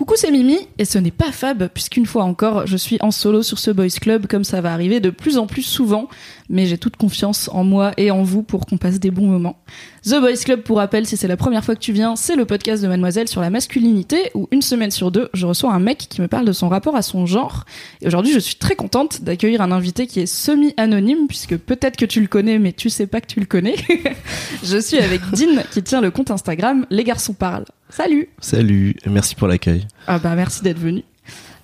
Coucou, c'est Mimi, et ce n'est pas Fab, puisqu'une fois encore, je suis en solo sur ce Boys Club, comme ça va arriver de plus en plus souvent, mais j'ai toute confiance en moi et en vous pour qu'on passe des bons moments. The Boys Club, pour rappel, si c'est la première fois que tu viens, c'est le podcast de Mademoiselle sur la masculinité, où une semaine sur deux, je reçois un mec qui me parle de son rapport à son genre. Et aujourd'hui, je suis très contente d'accueillir un invité qui est semi-anonyme, puisque peut-être que tu le connais, mais tu sais pas que tu le connais. je suis avec Dean, qui tient le compte Instagram Les Garçons Parlent. Salut Salut, et merci pour l'accueil. Ah bah merci d'être venu.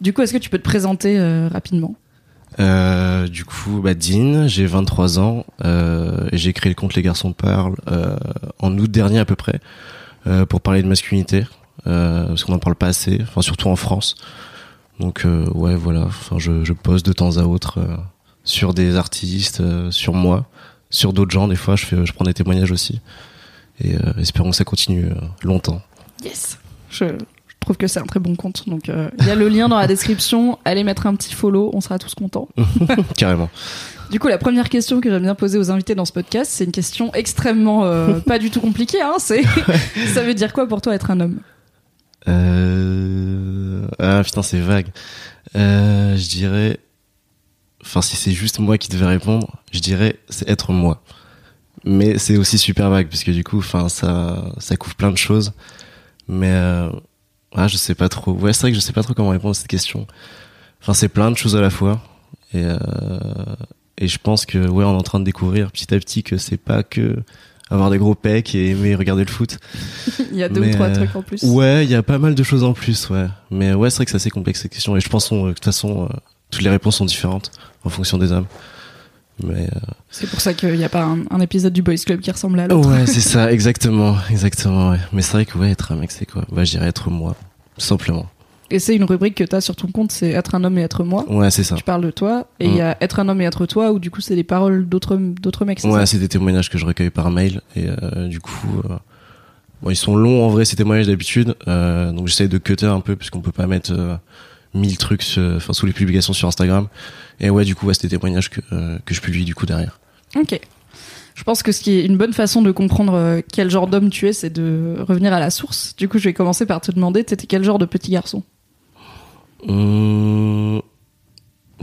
Du coup, est-ce que tu peux te présenter euh, rapidement? Euh, du coup, bah, Dean, j'ai 23 ans euh, et j'ai créé le compte Les Garçons Parlent euh, en août dernier à peu près pour parler de masculinité parce qu'on n'en parle pas assez, enfin surtout en France. Donc ouais, voilà, enfin je, je poste de temps à autre sur des artistes, sur moi, sur d'autres gens. Des fois, je fais, je prends des témoignages aussi et espérons que ça continue longtemps. Yes je trouve que c'est un très bon compte. Donc euh, il y a le lien dans la description. Allez mettre un petit follow, on sera tous contents. Carrément. Du coup, la première question que j'aime bien poser aux invités dans ce podcast, c'est une question extrêmement euh, pas du tout compliquée. Hein, c'est ça veut dire quoi pour toi être un homme? Euh... Ah putain, c'est vague. Euh, je dirais. Enfin, si c'est juste moi qui devais répondre, je dirais c'est être moi. Mais c'est aussi super vague parce que du coup, enfin, ça, ça couvre plein de choses. Mais. Ah, je sais pas trop. Ouais, c'est vrai que je sais pas trop comment répondre à cette question. Enfin, c'est plein de choses à la fois. Et euh... et je pense que ouais, on est en train de découvrir petit à petit que c'est pas que avoir des gros pecs et aimer regarder le foot. Il y a deux Mais, ou trois euh, trucs en plus. Ouais, il y a pas mal de choses en plus, ouais. Mais ouais, c'est vrai que c'est assez complexe cette question. Et je pense que de toute façon, euh, toutes les réponses sont différentes en fonction des hommes. Mais euh, C'est pour ça qu'il n'y a pas un, un épisode du Boys Club qui ressemble à l'autre. ouais, c'est ça, exactement, exactement. Ouais. Mais c'est vrai que ouais, être un mec, c'est quoi? Bah, je dirais être moi, simplement. Et c'est une rubrique que tu as sur ton compte, c'est être un homme et être moi. Ouais, c'est ça. Tu parles de toi, et il y a être un homme et être toi, où du coup c'est des paroles d'autres d'autres mecs. Ouais, c'est des témoignages que je recueille par mail et euh, du coup, euh, bon, ils sont longs en vrai ces témoignages d'habitude, euh, donc j'essaye de cutter un peu puisqu'on peut pas mettre euh, mille trucs, sur- enfin sous les publications sur Instagram. Et ouais, du coup, ouais, c'est des témoignages que que je publie du coup derrière. Ok. Je pense que ce qui est une bonne façon de comprendre euh, quel genre d'homme tu es, c'est de revenir à la source. Du coup, je vais commencer par te demander, t'étais quel genre de petit garçon? Hum,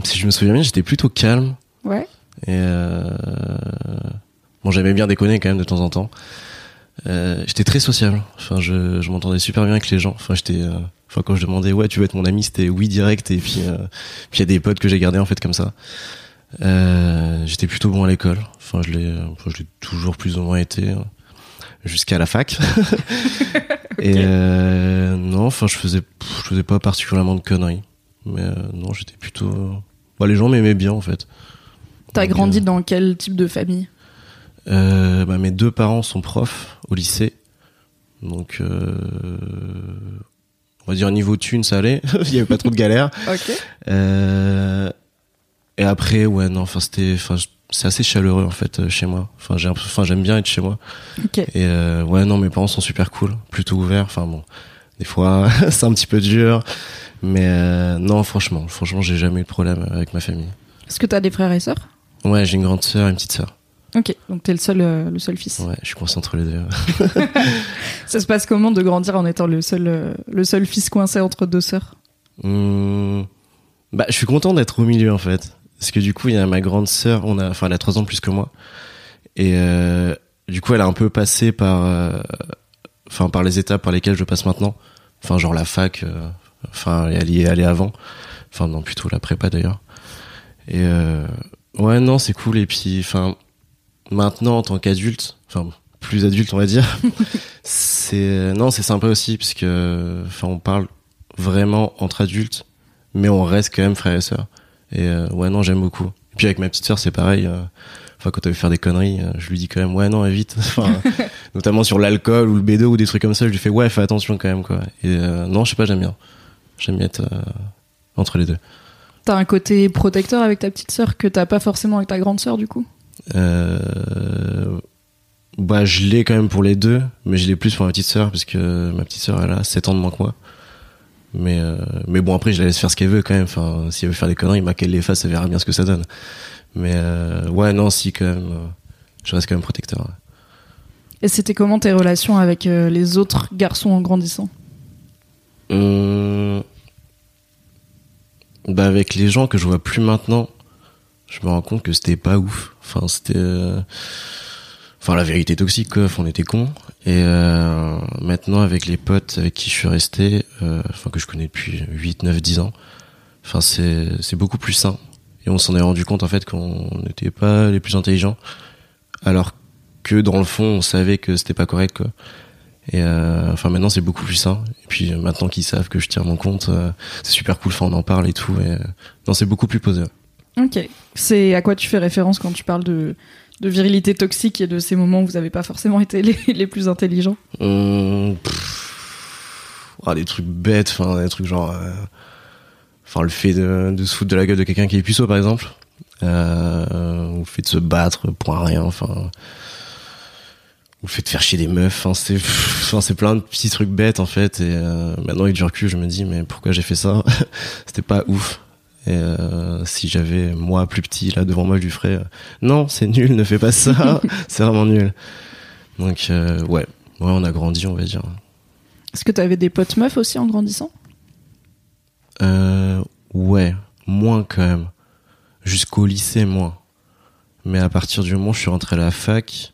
si je me souviens bien, j'étais plutôt calme Ouais. et euh, bon, j'aimais bien déconner quand même de temps en temps. Euh, j'étais très sociable. Enfin, je, je m'entendais super bien avec les gens. Enfin, j'étais, euh, enfin, quand je demandais ouais, tu veux être mon ami, c'était oui direct. Et puis, euh, puis il y a des potes que j'ai gardés en fait comme ça. Euh, j'étais plutôt bon à l'école. Enfin, je l'ai, enfin, je l'ai toujours plus ou moins été euh, jusqu'à la fac. Et euh, non, enfin, je faisais, je faisais pas particulièrement de conneries. Mais euh, non, j'étais plutôt. Bah, les gens m'aimaient bien en fait. T'as grandi euh, dans quel type de famille? Euh, bah, mes deux parents sont profs au lycée. Donc, euh, on va dire niveau thune, ça allait. Il y avait pas trop de galères. Ok. Euh, et après, ouais, non, enfin, c'était, enfin, c'est assez chaleureux en fait euh, chez moi. Enfin, j'ai, enfin, j'aime bien être chez moi. Et euh, ouais, non, mes parents sont super cool, plutôt ouverts. Enfin bon, des fois, c'est un petit peu dur, mais euh, non, franchement, franchement, j'ai jamais eu de problème avec ma famille. Est-ce que t'as des frères et sœurs? Ouais, j'ai une grande sœur et une petite sœur. Ok. Donc t'es le seul, euh, le seul fils. Ouais, je suis coincé entre les deux. Ça se passe comment de grandir en étant le seul, le seul fils coincé entre deux sœurs? Hum, bah, je suis content d'être au milieu en fait, parce que du coup, il y a ma grande sœur, on a, enfin, elle a trois ans plus que moi, et euh, du coup, elle a un peu passé par, euh, enfin, par les étapes par lesquelles je passe maintenant, enfin, genre la fac, euh, enfin, elle y est allée avant, enfin, non, plutôt la prépa d'ailleurs, et ouais, non, c'est cool, et puis, enfin, maintenant en tant qu'adulte, enfin, plus adulte, on va dire, c'est, non, c'est sympa aussi, puisque, enfin, on parle vraiment entre adultes, mais on reste quand même frères et sœurs. Et euh, ouais, non, j'aime beaucoup. Et puis avec ma petite sœur, c'est pareil. euh, Enfin, quand elle veut faire des conneries, euh, je lui dis quand même, ouais, non, évite. Enfin, notamment sur l'alcool ou le bédo ou des trucs comme ça, je lui fais, ouais, fais attention quand même, quoi. Et euh, non, je sais pas, j'aime bien. J'aime bien être euh, entre les deux. T'as un côté protecteur avec ta petite sœur que t'as pas forcément avec ta grande sœur, du coup? Euh, bah, je l'ai quand même pour les deux, mais je l'ai plus pour ma petite sœur, parce que ma petite sœur, elle a 7 ans de moins que moi. Mais, euh, mais bon, après, je la laisse faire ce qu'elle veut quand même. Enfin, si elle veut faire des conneries, bah, qu'elle les fasse, elle verra bien ce que ça donne. Mais euh, ouais, non, si, quand même. euh, je reste quand même protecteur. ouais. Et c'était comment tes relations avec les autres garçons en grandissant? Hum, Bah avec les gens que je vois plus maintenant, je me rends compte que c'était pas ouf. Enfin c'était, enfin la vérité toxique quoi. Enfin, on était cons. Et euh, maintenant avec les potes avec qui je suis resté, euh, que je connais depuis 8, 9, 10 ans, enfin c'est c'est beaucoup plus sain. Et on s'en est rendu compte en fait qu'on n'était pas les plus intelligents, alors que dans le fond on savait que c'était pas correct. Et euh, maintenant c'est beaucoup plus sain. Et puis maintenant qu'ils savent que je tiens mon compte, c'est super cool. Enfin on en parle et tout. Et, non c'est beaucoup plus posé. Ok. C'est à quoi tu fais référence quand tu parles de, de virilité toxique et de ces moments où vous avez pas forcément été les, plus intelligents pff, ah, des trucs bêtes, enfin des trucs genre, euh, enfin le fait de, se foutre de la gueule de quelqu'un qui est puceau par exemple, euh, ou le fait de se battre pour rien, enfin, ou le fait de faire chier des meufs, enfin c'est, c'est plein de petits trucs bêtes en fait. Et euh, maintenant avec du recul, je me dis mais pourquoi j'ai fait ça? C'était pas ouf. Et euh, si j'avais moi plus petit là devant moi, je lui ferais euh, non, c'est nul, ne fais pas ça, c'est vraiment nul. Donc euh, ouais, ouais, on a grandi, on va dire. Est-ce que t'avais des potes meufs aussi en grandissant? Ouais, moins quand même. Jusqu'au lycée, moins. Mais à partir du moment où je suis rentré à la fac,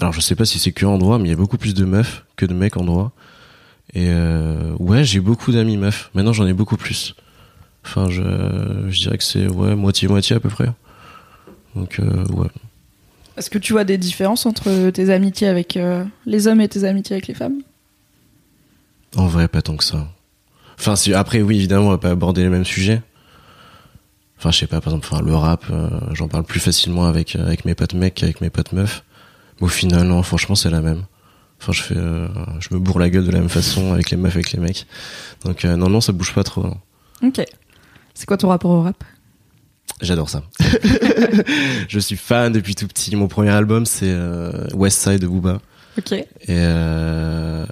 alors je sais pas si c'est que en droit, mais il y a beaucoup plus de meufs que de mecs en droit. Et ouais, j'ai beaucoup d'amis meufs. Maintenant, j'en ai beaucoup plus. Enfin, je, je dirais que c'est ouais moitié-moitié à peu près. Donc euh, ouais. Est-ce que tu vois des différences entre tes amitiés avec euh, les hommes et tes amitiés avec les femmes? En vrai, pas tant que ça. Enfin, si, après, oui, évidemment, on va pas aborder les mêmes sujets. Enfin, je sais pas, par exemple, enfin, le rap, euh, j'en parle plus facilement avec, avec mes potes mecs qu'avec mes potes meufs. Mais au final, non, franchement, c'est la même. Enfin, je fais, euh, je me bourre la gueule de la même façon avec les meufs, avec les mecs. Donc, euh, non, non, ça bouge pas trop. non. Ok. C'est quoi ton rapport au rap? J'adore ça. je suis fan depuis tout petit. Mon premier album, c'est euh, West Side de Booba. Ok. Et euh,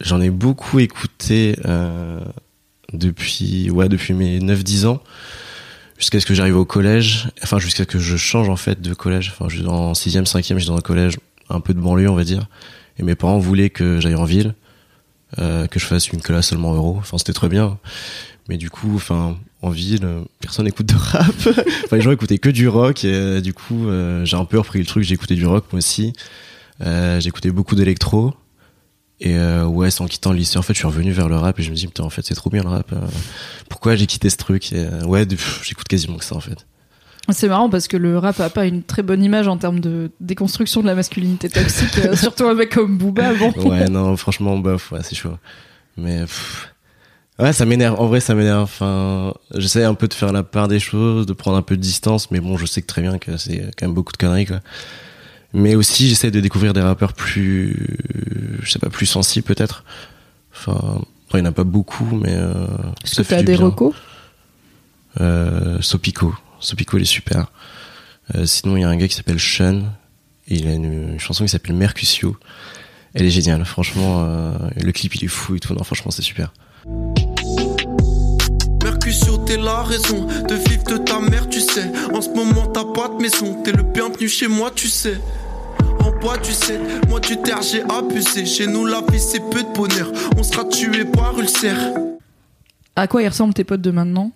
j'en ai beaucoup écouté euh, depuis ouais depuis mes 9 10 ans jusqu'à ce que j'arrive au collège, enfin jusqu'à ce que je change en fait de collège, enfin je suis en 6e, 5e, j'étais dans un collège un peu de banlieue, on va dire. Et mes parents voulaient que j'aille en ville, euh, que je fasse une classe seulement euro. Enfin, c'était très bien. Mais du coup, enfin, en ville, personne n'écoute de rap. enfin, les gens écoutaient que du rock. Et euh, du coup, euh, j'ai un peu repris le truc. J'ai écouté du rock moi aussi. Euh, j'ai écouté beaucoup d'électro. Et euh, ouais, en quittant le lycée, en fait, je suis revenu vers le rap et je me dis, putain, en fait, c'est trop bien le rap. pourquoi j'ai quitté ce truc? Et, Ouais, j'écoute quasiment que ça, en fait. C'est marrant parce que le rap a pas une très bonne image en termes de déconstruction de la masculinité toxique, surtout un mec comme Booba. Bon. Ouais, non, franchement, bof, ouais, c'est chaud. Mais pff, ouais, ça m'énerve. En vrai, ça m'énerve. Enfin, j'essaie un peu de faire la part des choses, de prendre un peu de distance, mais bon, je sais que très bien que c'est quand même beaucoup de conneries, quoi. Mais aussi, j'essaie de découvrir des rappeurs plus, je sais pas, plus sensibles peut-être. Enfin, il y en a pas beaucoup, mais euh, Est-ce que t'as des recos? Euh, Sopico. Sopico, il est super. Euh, sinon, il y a un gars qui s'appelle Sean. Et il a une, une chanson qui s'appelle Mercutio. Elle est géniale, franchement. euh, le clip, il est fou et tout. Non, franchement, c'est super. Mercutio, t'es la raison de vivre de ta mère, tu sais. En ce moment, t'as pas de maison, t'es le bienvenu chez moi, tu sais. En bois, tu sais, moi du terre, j'ai abusé. Chez nous, la vie, c'est peu de bonheur. On sera tué par ulcère. À quoi ils ressemblent tes potes de maintenant?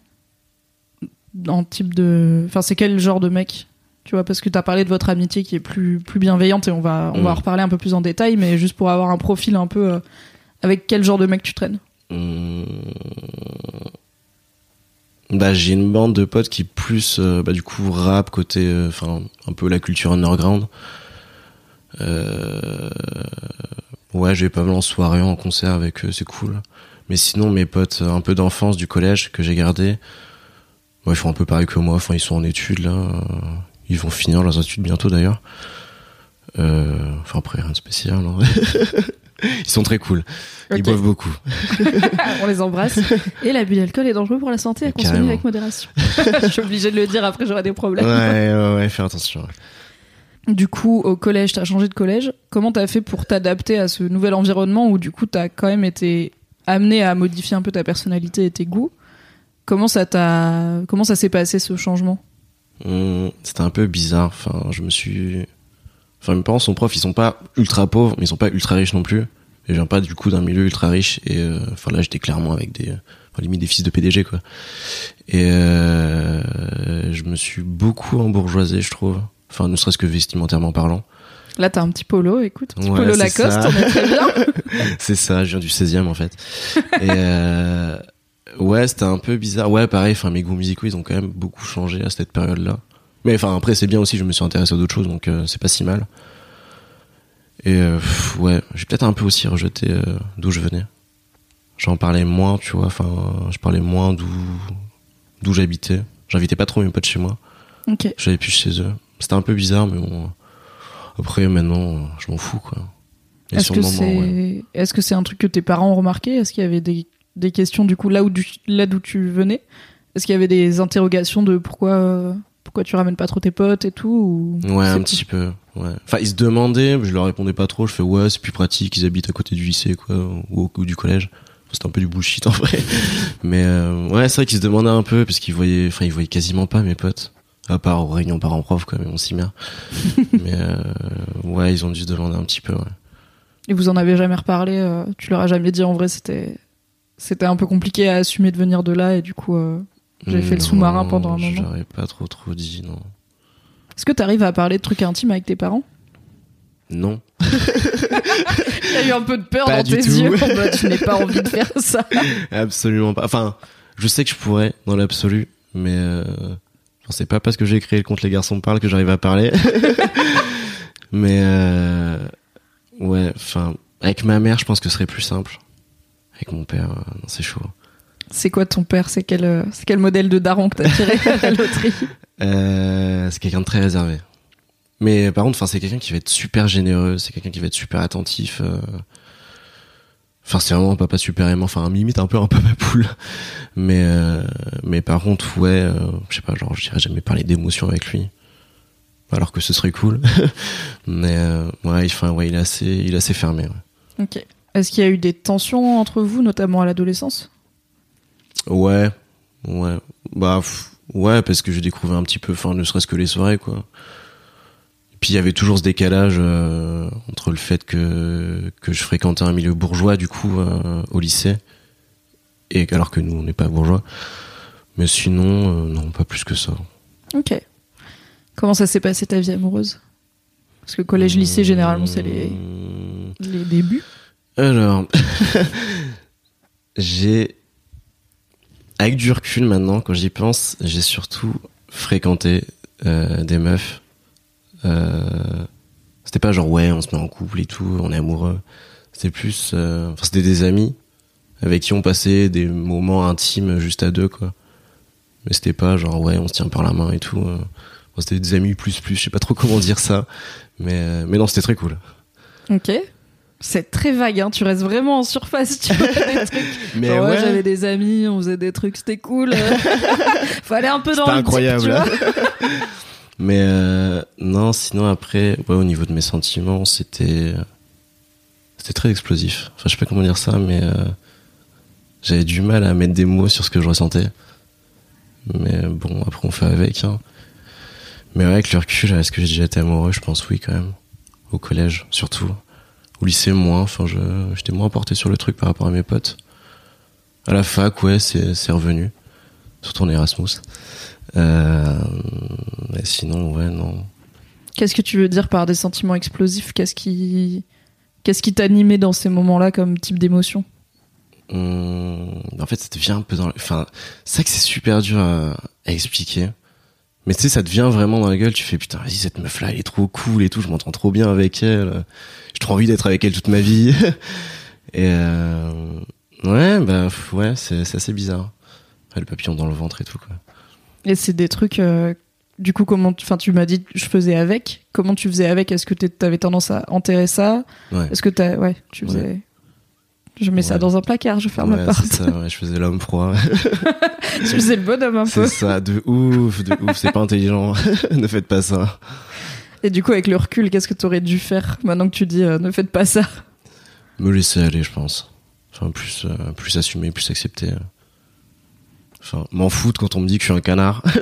En type de. Enfin, c'est quel genre de mec? Tu vois, parce que t'as parlé de votre amitié qui est plus, plus bienveillante et on va, on va Mm. en reparler un peu plus en détail, mais juste pour avoir un profil un peu. euh, avec quel genre de mec tu traînes? Hum, Bah, j'ai une bande de potes qui plus, euh, bah, du coup, rap côté, euh, enfin, un peu la culture underground. Euh, ouais, je vais pas mal en soirée, en concert avec eux, c'est cool. Mais sinon, mes potes un peu d'enfance du collège que j'ai gardé, ouais, ils font un peu pareil que moi. Enfin, ils sont en études là. ils vont finir leurs études bientôt d'ailleurs. Enfin après rien de spécial. non. ils sont très cool. Ils boivent beaucoup. On les embrasse. Et l'abus d'alcool est dangereux pour la santé à consommer avec modération. Je suis obligée de le dire, après j'aurai des Ouais, problèmes. ouais, ouais, faire attention. ouais. Du coup, au collège, t'as changé de collège. Comment t'as fait pour t'adapter à ce nouvel environnement où du coup t'as quand même été amené à modifier un peu ta personnalité et tes goûts? Comment ça t'a, comment ça s'est passé ce changement? Hum, C'était un peu bizarre. Enfin, je me suis. Enfin, mes parents sont profs, ils sont pas ultra pauvres, mais ils sont pas ultra riches non plus. Et je viens pas du coup d'un milieu ultra riche. Et euh, enfin là, j'étais clairement avec des, enfin, limite des fils de PDG quoi. Et euh, je me suis beaucoup embourgeoisé, je trouve. Enfin, ne serait-ce que vestimentairement parlant. Là, t'as un petit polo, écoute, petit Ouais, polo Lacoste, on est très bien. C'est ça, je viens du 16e en fait. Et euh, ouais, c'était un peu bizarre. Ouais, pareil, enfin mes goûts musicaux, ils ont quand même beaucoup changé à cette période-là. Mais enfin après c'est bien aussi, je me suis intéressé à d'autres choses donc euh, c'est pas si mal. Et euh, pff, ouais, j'ai peut-être un peu aussi rejeté euh, d'où je venais. J'en parlais moins, tu vois, enfin je parlais moins d'où d'où j'habitais. J'invitais pas trop mes potes chez moi. ok. J'avais plus chez eux. C'était un peu bizarre mais bon après maintenant, je m'en fous quoi. Et Est-ce que moment, c'est, ouais. est-ce que c'est un truc que tes parents ont remarqué? Est-ce qu'il y avait des, des questions du coup là où du- là d'où tu venais? Est-ce qu'il y avait des interrogations de pourquoi pourquoi tu ramènes pas trop tes potes et tout ou Ouais, un petit peu. Ouais. Enfin, ils se demandaient, mais je leur répondais pas trop. Je fais ouais, c'est plus pratique. Ils habitent à côté du lycée, quoi, ou, ou du collège. C'était un peu du bullshit en vrai. Mais euh, ouais, c'est vrai qu'ils se demandaient un peu parce qu'ils voyaient, enfin, ils voyaient quasiment pas mes potes, à part aux réunions parents-prof, quoi, mais on s'y met. mais euh, ouais, ils ont dû se demander un petit peu. Ouais. Et vous en avez jamais reparlé euh, Tu leur as jamais dit en vrai c'était c'était un peu compliqué à assumer de venir de là et du coup J'ai fait le sous-marin pendant un moment. J'aurais pas trop trop dit non. est-ce que t'arrives à parler de trucs intimes avec tes parents? Non. Il y a eu un peu de peur Pas dans tes tout. yeux mode je n'ai pas envie de faire ça. Absolument pas. Enfin, je sais que je pourrais dans l'absolu, mais euh, c'est pas parce que j'ai créé le compte Les Garçons Parlent que j'arrive à parler. mais euh, ouais, enfin, avec ma mère, je pense que ce serait plus simple. Avec mon père, euh, c'est chaud. C'est quoi ton père? C'est quel euh, c'est quel modèle de daron que t'as tiré à la loterie? Euh, c'est quelqu'un de très réservé. Mais par contre, c'est quelqu'un qui va être super généreux, c'est quelqu'un qui va être super attentif. euh. Enfin, c'est vraiment un papa super aimant, enfin, limite un peu un papa poule. Mais, euh, mais par contre, ouais, euh, je sais pas, genre, je dirais jamais parler d'émotions avec lui. Alors que ce serait cool. mais euh, ouais, il, ouais, il est assez, il est assez fermé. ouais. Ok. Est-ce qu'il y a eu des tensions entre vous, notamment à l'adolescence? Ouais, ouais. Bah, ouais, parce que j'ai découvert un petit peu, enfin, ne serait-ce que les soirées, quoi. Et puis il y avait toujours ce décalage euh, entre le fait que, que je fréquentais un milieu bourgeois, du coup, euh, au lycée, et alors que nous, on n'est pas bourgeois. Mais sinon, euh, non, pas plus que ça. Ok. Comment ça s'est passé ta vie amoureuse? Parce que collège-lycée, généralement, c'est les, les débuts. Alors, j'ai, avec du recul maintenant, quand j'y pense, j'ai surtout fréquenté euh, des meufs. Euh, c'était pas genre ouais, on se met en couple et tout, on est amoureux. C'était plus, euh, enfin c'était des amis avec qui on passait des moments intimes juste à deux quoi. Mais c'était pas genre ouais, on se tient par la main et tout. euh. C'était des amis plus plus, je sais pas trop comment dire ça, mais euh, mais non, c'était très cool. Ok. C'est très vague, hein. tu restes vraiment en surface, tu vois, des trucs. Mais Genre, ouais, ouais. j'avais des amis, on faisait des trucs, c'était cool. Fallait un peu dans C'était le incroyable. deep, tu vois. Mais euh, non, sinon après, ouais, au niveau de mes sentiments, c'était c'était très explosif. Enfin, je sais pas comment dire ça, mais euh, j'avais du mal à mettre des mots sur ce que je ressentais. Mais bon, après on fait avec. Hein. Mais ouais, avec le recul, est-ce que j'ai déjà été amoureux? Je pense oui quand même. Au collège, surtout. Au lycée, moins. Enfin, je j'étais moins porté sur le truc par rapport à mes potes. À la fac, ouais, c'est revenu. Surtout en Erasmus. Euh, mais sinon, ouais, non. Qu'est-ce que tu veux dire par des sentiments explosifs? Qu'est-ce qui, qu'est-ce qui t'animait dans ces moments-là comme type d'émotion? Hum, en fait, ça devient un peu dans. le- Enfin, c'est que c'est super dur à, à expliquer. Mais tu sais, ça devient vraiment dans la gueule. Tu fais putain, vas-y, cette meuf-là, elle est trop cool et tout. Je m'entends trop bien avec elle. J'ai trop envie d'être avec elle toute ma vie. et euh, ouais, bah ouais, c'est assez bizarre. Ouais, le papillon dans le ventre et tout quoi. Et c'est des trucs euh, du coup, comment, tu- enfin, tu m'as dit, je faisais avec. Comment tu faisais avec? Est-ce que tu avais tendance à enterrer ça? Ouais. Est-ce que t'as, ouais, tu Ouais. Je mets ça dans un placard, je ferme la Ouais, porte. c'est ça, ouais, je faisais l'homme froid. tu faisais le bonhomme un peu. c'est ça, de ouf, de ouf, c'est pas intelligent. ne faites pas ça. Et du coup, avec le recul, qu'est-ce que tu aurais dû faire maintenant que tu dis euh, ne faites pas ça? Me laisser aller, je pense. Enfin, plus, euh, plus assumer, plus accepter. Enfin, m'en foutre quand on me dit que je suis un canard.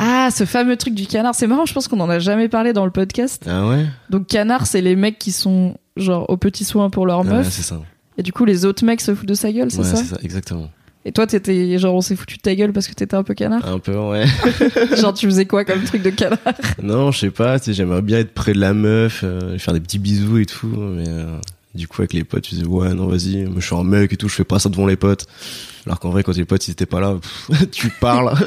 Ah, ce fameux truc du canard, c'est marrant, je pense qu'on en a jamais parlé dans le podcast. ah ouais? Donc, canard, c'est les mecs qui sont genre aux petits soins pour leur Ouais, meuf. c'est ça. Et du coup, les autres mecs se foutent de sa gueule, c'est Ouais, ça c'est ça, exactement. Et toi, t'étais genre on s'est foutu de ta gueule parce que t'étais un peu canard? Un peu, ouais. Genre, tu faisais quoi comme truc de canard? Non, je sais pas, j'aimerais bien être près de la meuf, euh, faire des petits bisous et tout, mais euh, du coup, avec les potes, tu disais, ouais, non, vas-y, je suis un mec et tout, je fais pas ça devant les potes. Alors qu'en vrai, quand les potes, ils étaient pas là, pff, tu parles.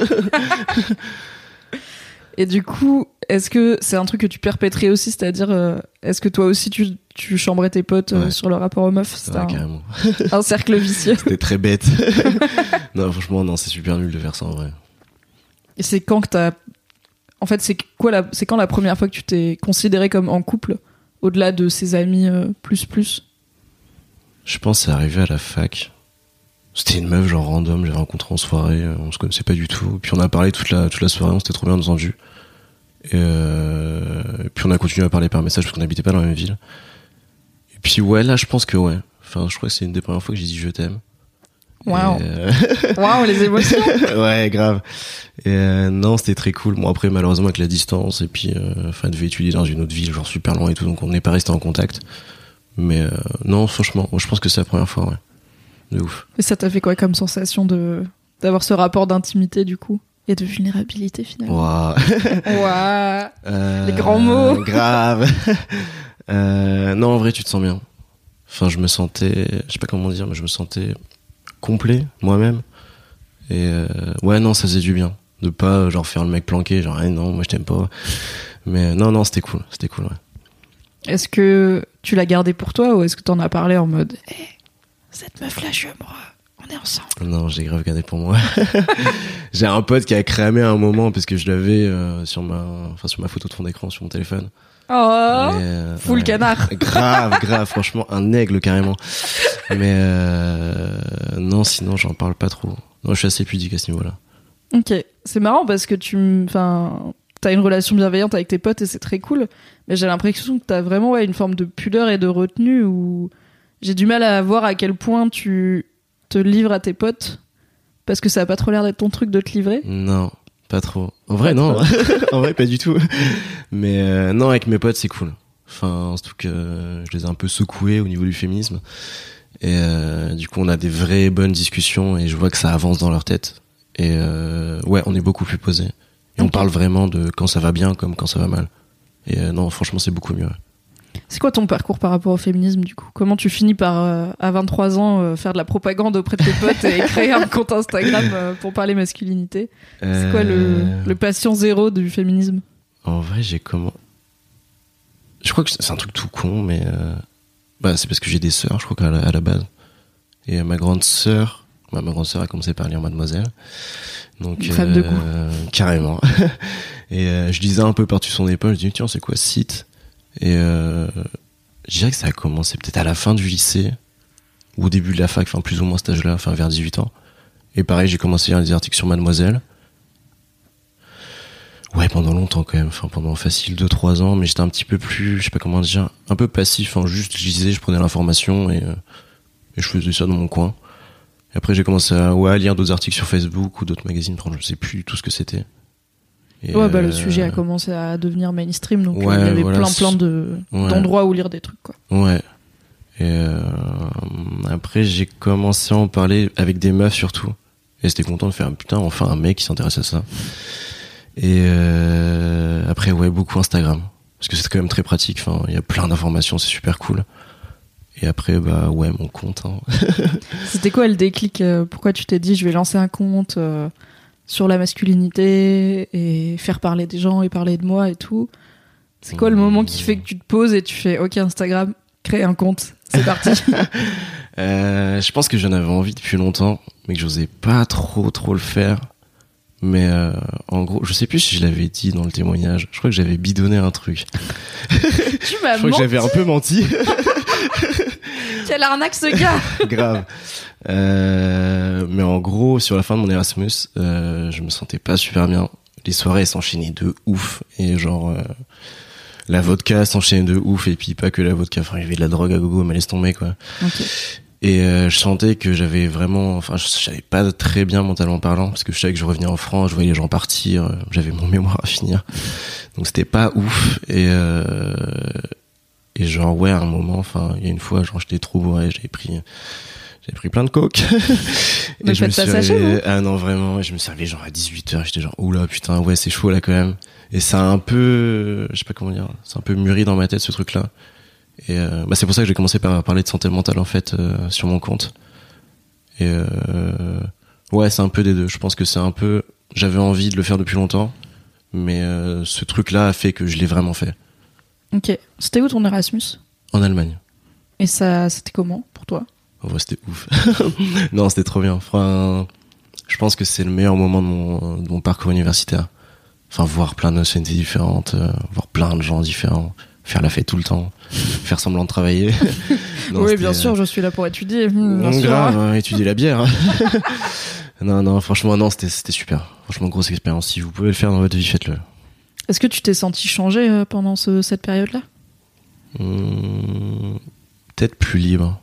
Et du coup, est-ce que c'est un truc que tu perpétrais aussi? C'est-à-dire, euh, est-ce que toi aussi tu, tu chambrais tes potes euh, Ouais. sur le rapport aux meufs C'était Ouais, un, carrément. un cercle vicieux. C'était très bête. non, franchement, non, c'est super nul de faire ça en vrai. Et c'est quand que t'as. En fait, c'est quoi la... C'est quand la première fois que tu t'es considéré comme en couple Au-delà de ses amis euh, plus plus? Je pense que c'est arrivé à la fac. C'était une meuf genre random, j'ai rencontré en soirée, euh, on se connaissait pas du tout. Puis on a parlé toute la, toute la soirée, on s'était trop bien entendu. Et, euh, et puis on a continué à parler par message parce qu'on n'habitait pas dans la même ville. Puis ouais, là je pense que ouais. Enfin, je crois que c'est une des premières fois que j'ai dit je t'aime. Waouh euh, Waouh, les émotions ouais, grave. Et euh, non, c'était très cool. Bon après malheureusement avec la distance et puis euh, enfin devait étudier dans une autre ville, genre super loin et tout, donc on n'est pas resté en contact. Mais euh, non, franchement, je pense que c'est la première fois, ouais. De ouf. Et ça t'a fait quoi comme sensation de d'avoir ce rapport d'intimité du coup Et de vulnérabilité finalement? Waouh. Euh, Les grands mots. Grave. Euh, non, en vrai, tu te sens bien. Enfin, je me sentais, je sais pas comment dire, mais je me sentais complet moi-même. Et euh, ouais, non, ça faisait du bien de pas genre faire le mec planqué, genre eh, non, moi je t'aime pas. Mais non, non, c'était cool, c'était cool. Ouais. Est-ce que tu l'as gardé pour toi ou est-ce que t'en as parlé en mode Eh, cette meuf là, je suis amoureux, on est ensemble Non, j'ai grave gardé pour moi. j'ai un pote qui a cramé à un moment parce que je l'avais euh, sur ma, enfin sur ma photo de fond d'écran sur mon téléphone. Oh euh, Full ouais. canard Grave, grave, franchement, un aigle carrément. Mais euh, non, sinon, j'en parle pas trop. Non, je suis assez pudique à ce niveau-là. Ok, c'est marrant parce que tu, enfin, t'as une relation bienveillante avec tes potes et c'est très cool. Mais j'ai l'impression que t'as vraiment ouais, une forme de pudeur et de retenue où j'ai du mal à voir à quel point tu te livres à tes potes parce que ça a pas trop l'air d'être ton truc de te livrer. Non, pas trop. En vrai, non. en vrai, pas du tout. Mais euh, non, avec mes potes, c'est cool. Enfin, surtout que je les ai un peu secoués au niveau du féminisme. Et euh, du coup, on a des vraies bonnes discussions et je vois que ça avance dans leur tête. Et euh, ouais, on est beaucoup plus posé. Et on parle vraiment de quand ça va bien comme quand ça va mal. Et non, franchement, c'est beaucoup mieux. C'est quoi ton parcours par rapport au féminisme du coup? Comment tu finis par, euh, à 23 ans, euh, faire de la propagande auprès de tes potes et créer un compte Instagram euh, pour parler masculinité? C'est quoi le, Euh, le patient zéro du féminisme? En vrai, j'ai comment Je crois que c'est un truc tout con, mais bah, c'est parce que j'ai des sœurs, je crois qu'à la, à la base. Et ma grande sœur, bah, ma grande sœur a commencé par lire Mademoiselle. Donc, Une femme de carrément. et je lisais un peu par-dessus son épaule, je dis tiens, c'est quoi ce site? Et euh, je dirais que ça a commencé peut-être à la fin du lycée, ou au début de la fac, enfin plus ou moins cet âge-là, enfin vers 18 ans. Et pareil, j'ai commencé à lire des articles sur Mademoiselle. Ouais, pendant longtemps quand même, pendant facile 2-3 ans, mais j'étais un petit peu plus, je sais pas comment dire, un peu passif, hein, juste je je prenais l'information et, euh, et je faisais ça dans mon coin. Et après j'ai commencé à, lire d'autres articles sur Facebook ou d'autres magazines, je sais plus tout ce que c'était. Et, Ouais, bah le euh, sujet a commencé à devenir mainstream, donc euh, il y avait voilà, plein plein de Ouais. d'endroits où lire des trucs quoi. Ouais. Et euh, après, j'ai commencé à en parler avec des meufs surtout. Et j'étais content de faire putain, enfin un mec qui s'intéresse à ça. Et après, ouais, beaucoup Instagram. Parce que c'est quand même très pratique. Enfin, il y a plein d'informations, c'est super cool. Et après, bah ouais, mon compte. hein. C'était quoi le déclic Pourquoi tu t'es dit je vais lancer un compte sur la masculinité et faire parler des gens et parler de moi et tout C'est quoi le moment qui fait que tu te poses et tu fais ok Instagram, crée un compte, c'est parti Euh, je pense que j'en avais envie depuis longtemps, mais que j'osais pas trop trop le faire. Mais euh, en gros, je sais plus si je l'avais dit dans le témoignage. Je crois que j'avais bidonné un truc. Tu m'as Je crois que j'avais un peu menti. Quelle arnaque ce gars Grave. Euh, mais en gros, sur la fin de mon Erasmus, euh, je me sentais pas super bien. Les soirées s'enchaînaient de ouf. Et genre, euh, la vodka s'enchaînait de ouf. Et puis pas que la vodka. Enfin, il y avait de la drogue à gogo, mais laisse tomber, quoi. Ok. Et euh, je sentais que j'avais vraiment, enfin, je savais pas très bien mentalement parlant, parce que je savais que je revenais en France, je voyais les gens partir, euh, j'avais mon mémoire à finir, donc c'était pas ouf. Et euh, et genre ouais, à un moment, enfin, il y a une fois, genre j'étais trop bourré, j'avais pris, j'avais pris plein de coke. Ne faites pas ça chez vous? ah non vraiment, et je me suis réveillé genre à 18 h j'étais genre oula putain ouais c'est chaud là quand même. Et ça a un peu, je sais pas comment dire, c'est un peu mûri dans ma tête ce truc là. Et euh, bah c'est pour ça que j'ai commencé par parler de santé mentale en fait euh, sur mon compte. Et euh, ouais, c'est un peu des deux. Je pense que c'est un peu. J'avais envie de le faire depuis longtemps, mais ce truc-là a fait que je l'ai vraiment fait Ok. C'était où ton Erasmus? En Allemagne. Et ça, c'était comment pour toi? Vrai, c'était ouf. non, c'était trop bien. Enfin, je pense que c'est le meilleur moment de mon, de mon parcours universitaire. Enfin, voir plein de nationalités différentes, euh, voir plein de gens différents, faire la fête tout le temps, faire semblant de travailler. Non, Oui, bien euh, sûr, je suis là pour étudier. Hmm, bien Mmh, sûr. grave, hein, étudier la bière. non, non, franchement, non, c'était, c'était super. Franchement, grosse expérience. Si vous pouvez le faire dans votre vie, faites-le. Est-ce que tu t'es senti changé euh, pendant ce- cette période-là? Mmh, peut-être plus libre.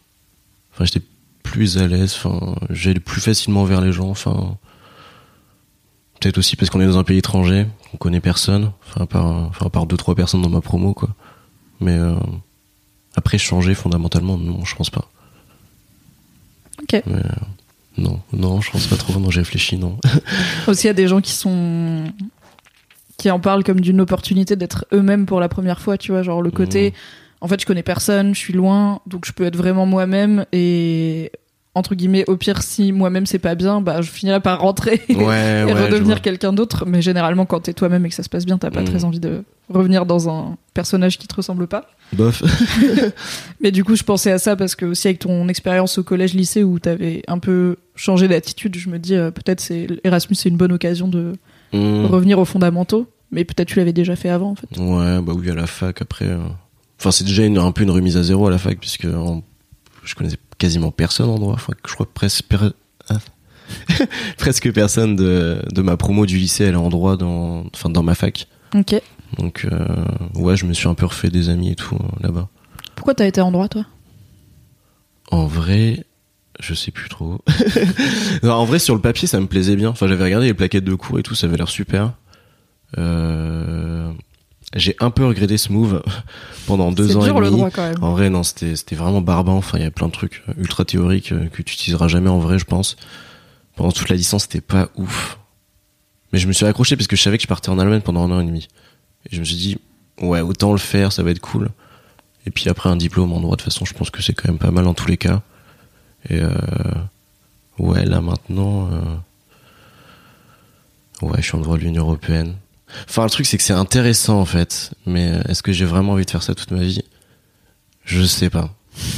Enfin, j'étais plus à l'aise. Enfin, j'allais plus facilement vers les gens. Enfin, peut-être aussi parce qu'on est dans un pays étranger, qu'on connaît personne. Enfin, à part, enfin, à part deux, trois personnes dans ma promo, quoi. Mais euh, après, changer fondamentalement, non, je pense pas. Ok. Mais, euh, non, non, je pense pas trop. Non, j'ai réfléchi, non. Aussi, il y a des gens qui sont qui en parlent comme d'une opportunité d'être eux-mêmes pour la première fois, tu vois, genre le côté en fait, je connais personne, je suis loin, donc je peux être vraiment moi-même et entre guillemets au pire si moi-même c'est pas bien, bah je finirai par rentrer Ouais, et ouais, redevenir quelqu'un d'autre, mais généralement quand t'es toi-même et que ça se passe bien, t'as pas Mm. très envie de revenir dans un personnage qui te ressemble pas. Bof. Mais du coup, je pensais à ça parce que aussi avec ton expérience au collège lycée où t'avais un peu changé d'attitude, je me dis euh, peut-être c'est Erasmus c'est une bonne occasion de Mmh. revenir aux fondamentaux, mais peut-être tu l'avais déjà fait avant en fait. Ouais, bah oui, à la fac, après. euh, Enfin, c'est déjà une, un peu une remise à zéro à la fac, puisque je connaissais quasiment personne en droit. Enfin, je crois que presque, per- ah. presque personne de, de ma promo du lycée, elle est en droit dans, enfin, dans ma fac. Ok. Donc, euh, ouais, je me suis un peu refait des amis et tout euh, là-bas. Pourquoi t'as été en droit toi? En vrai, je sais plus trop. Non, en vrai, sur le papier, ça me plaisait bien. Enfin, j'avais regardé les plaquettes de cours et tout, ça avait l'air super. Euh, J'ai un peu regretté ce move pendant deux ans dur et le demi. droit quand même. En vrai, non, c'était c'était vraiment barbant. Enfin, il y a plein de trucs euh, ultra théoriques euh, que tu utiliseras jamais en vrai, je pense. Pendant toute la licence, c'était pas ouf. Mais je me suis accroché parce que je savais que je partais en Allemagne pendant un an et demi. Et je me suis dit, ouais, autant le faire, ça va être cool. Et puis après, un diplôme en droit, de toute façon, je pense que c'est quand même pas mal dans tous les cas. Et euh, ouais, là maintenant, euh, ouais, je suis en droit de l'Union Européenne. Enfin, le truc, c'est que c'est intéressant en fait. Mais euh, est-ce que j'ai vraiment envie de faire ça toute ma vie? Je sais pas.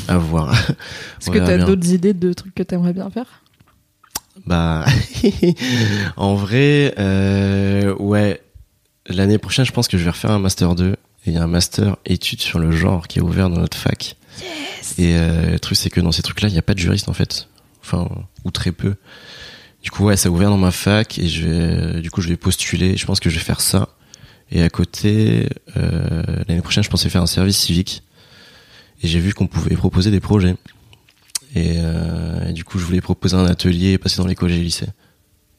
À voir. Est-ce que t'as d'autres idées de trucs que t'aimerais bien faire? Bah, en vrai, euh, ouais. L'année prochaine, je pense que je vais refaire un master 2. Et il y a un master études sur le genre qui est ouvert dans notre fac. Et euh, le truc, c'est que dans ces trucs-là, il n'y a pas de juriste en fait. Enfin, ou très peu. Du coup, ouais, ça a ouvert dans ma fac et je vais, du coup, je vais postuler. Je pense que je vais faire ça. Et à côté, euh, l'année prochaine, je pensais faire un service civique. Et j'ai vu qu'on pouvait proposer des projets. Et, euh, et du coup, je voulais proposer un atelier et passer dans les collèges et lycées.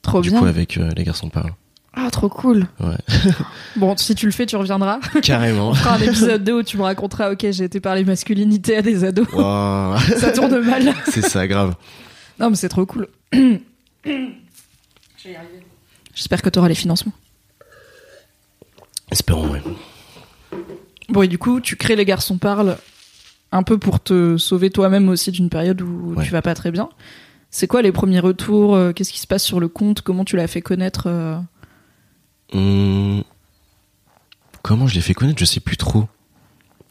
Trop du bien. coup, avec euh, les garçons parlent. Ah, trop cool. Ouais. Bon, si tu le fais, tu reviendras. Carrément. On fera un épisode 2 où tu me raconteras, ok, j'ai été parler masculinité à des ados. Wow. ça tourne mal. c'est ça, grave. Non, mais c'est trop cool. J'espère que tu auras les financements. Espérons, ouais. Bon, et du coup, tu crées Les Garçons Parlent un peu pour te sauver toi-même aussi d'une période où Ouais. tu vas pas très bien. C'est quoi les premiers retours euh, Qu'est-ce qui se passe sur le compte Comment tu l'as fait connaître euh Hum, Comment je l'ai fait connaître Je sais plus trop.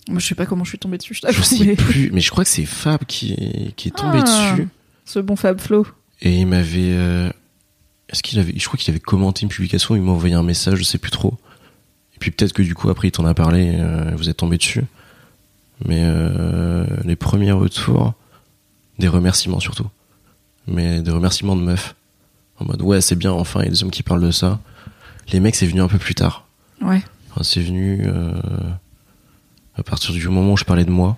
Moi, je sais pas comment je suis tombée dessus, je Je sais plus. Mais je crois que c'est Fab qui est, qui est tombé Ah. dessus. Ce bon Fab Flo. Et il m'avait. euh, est-ce qu'il avait, je crois qu'il avait commenté une publication, il m'a envoyé un message, je sais plus trop. Et puis peut-être que du coup après il t'en a parlé, euh, vous êtes tombé dessus. Mais euh, les premiers retours, des remerciements surtout. Mais des remerciements de meufs. En mode ouais c'est bien, enfin il y a des hommes qui parlent de ça. Les mecs c'est venu un peu plus tard. Ouais. Enfin, c'est venu euh, à partir du moment où je parlais de moi.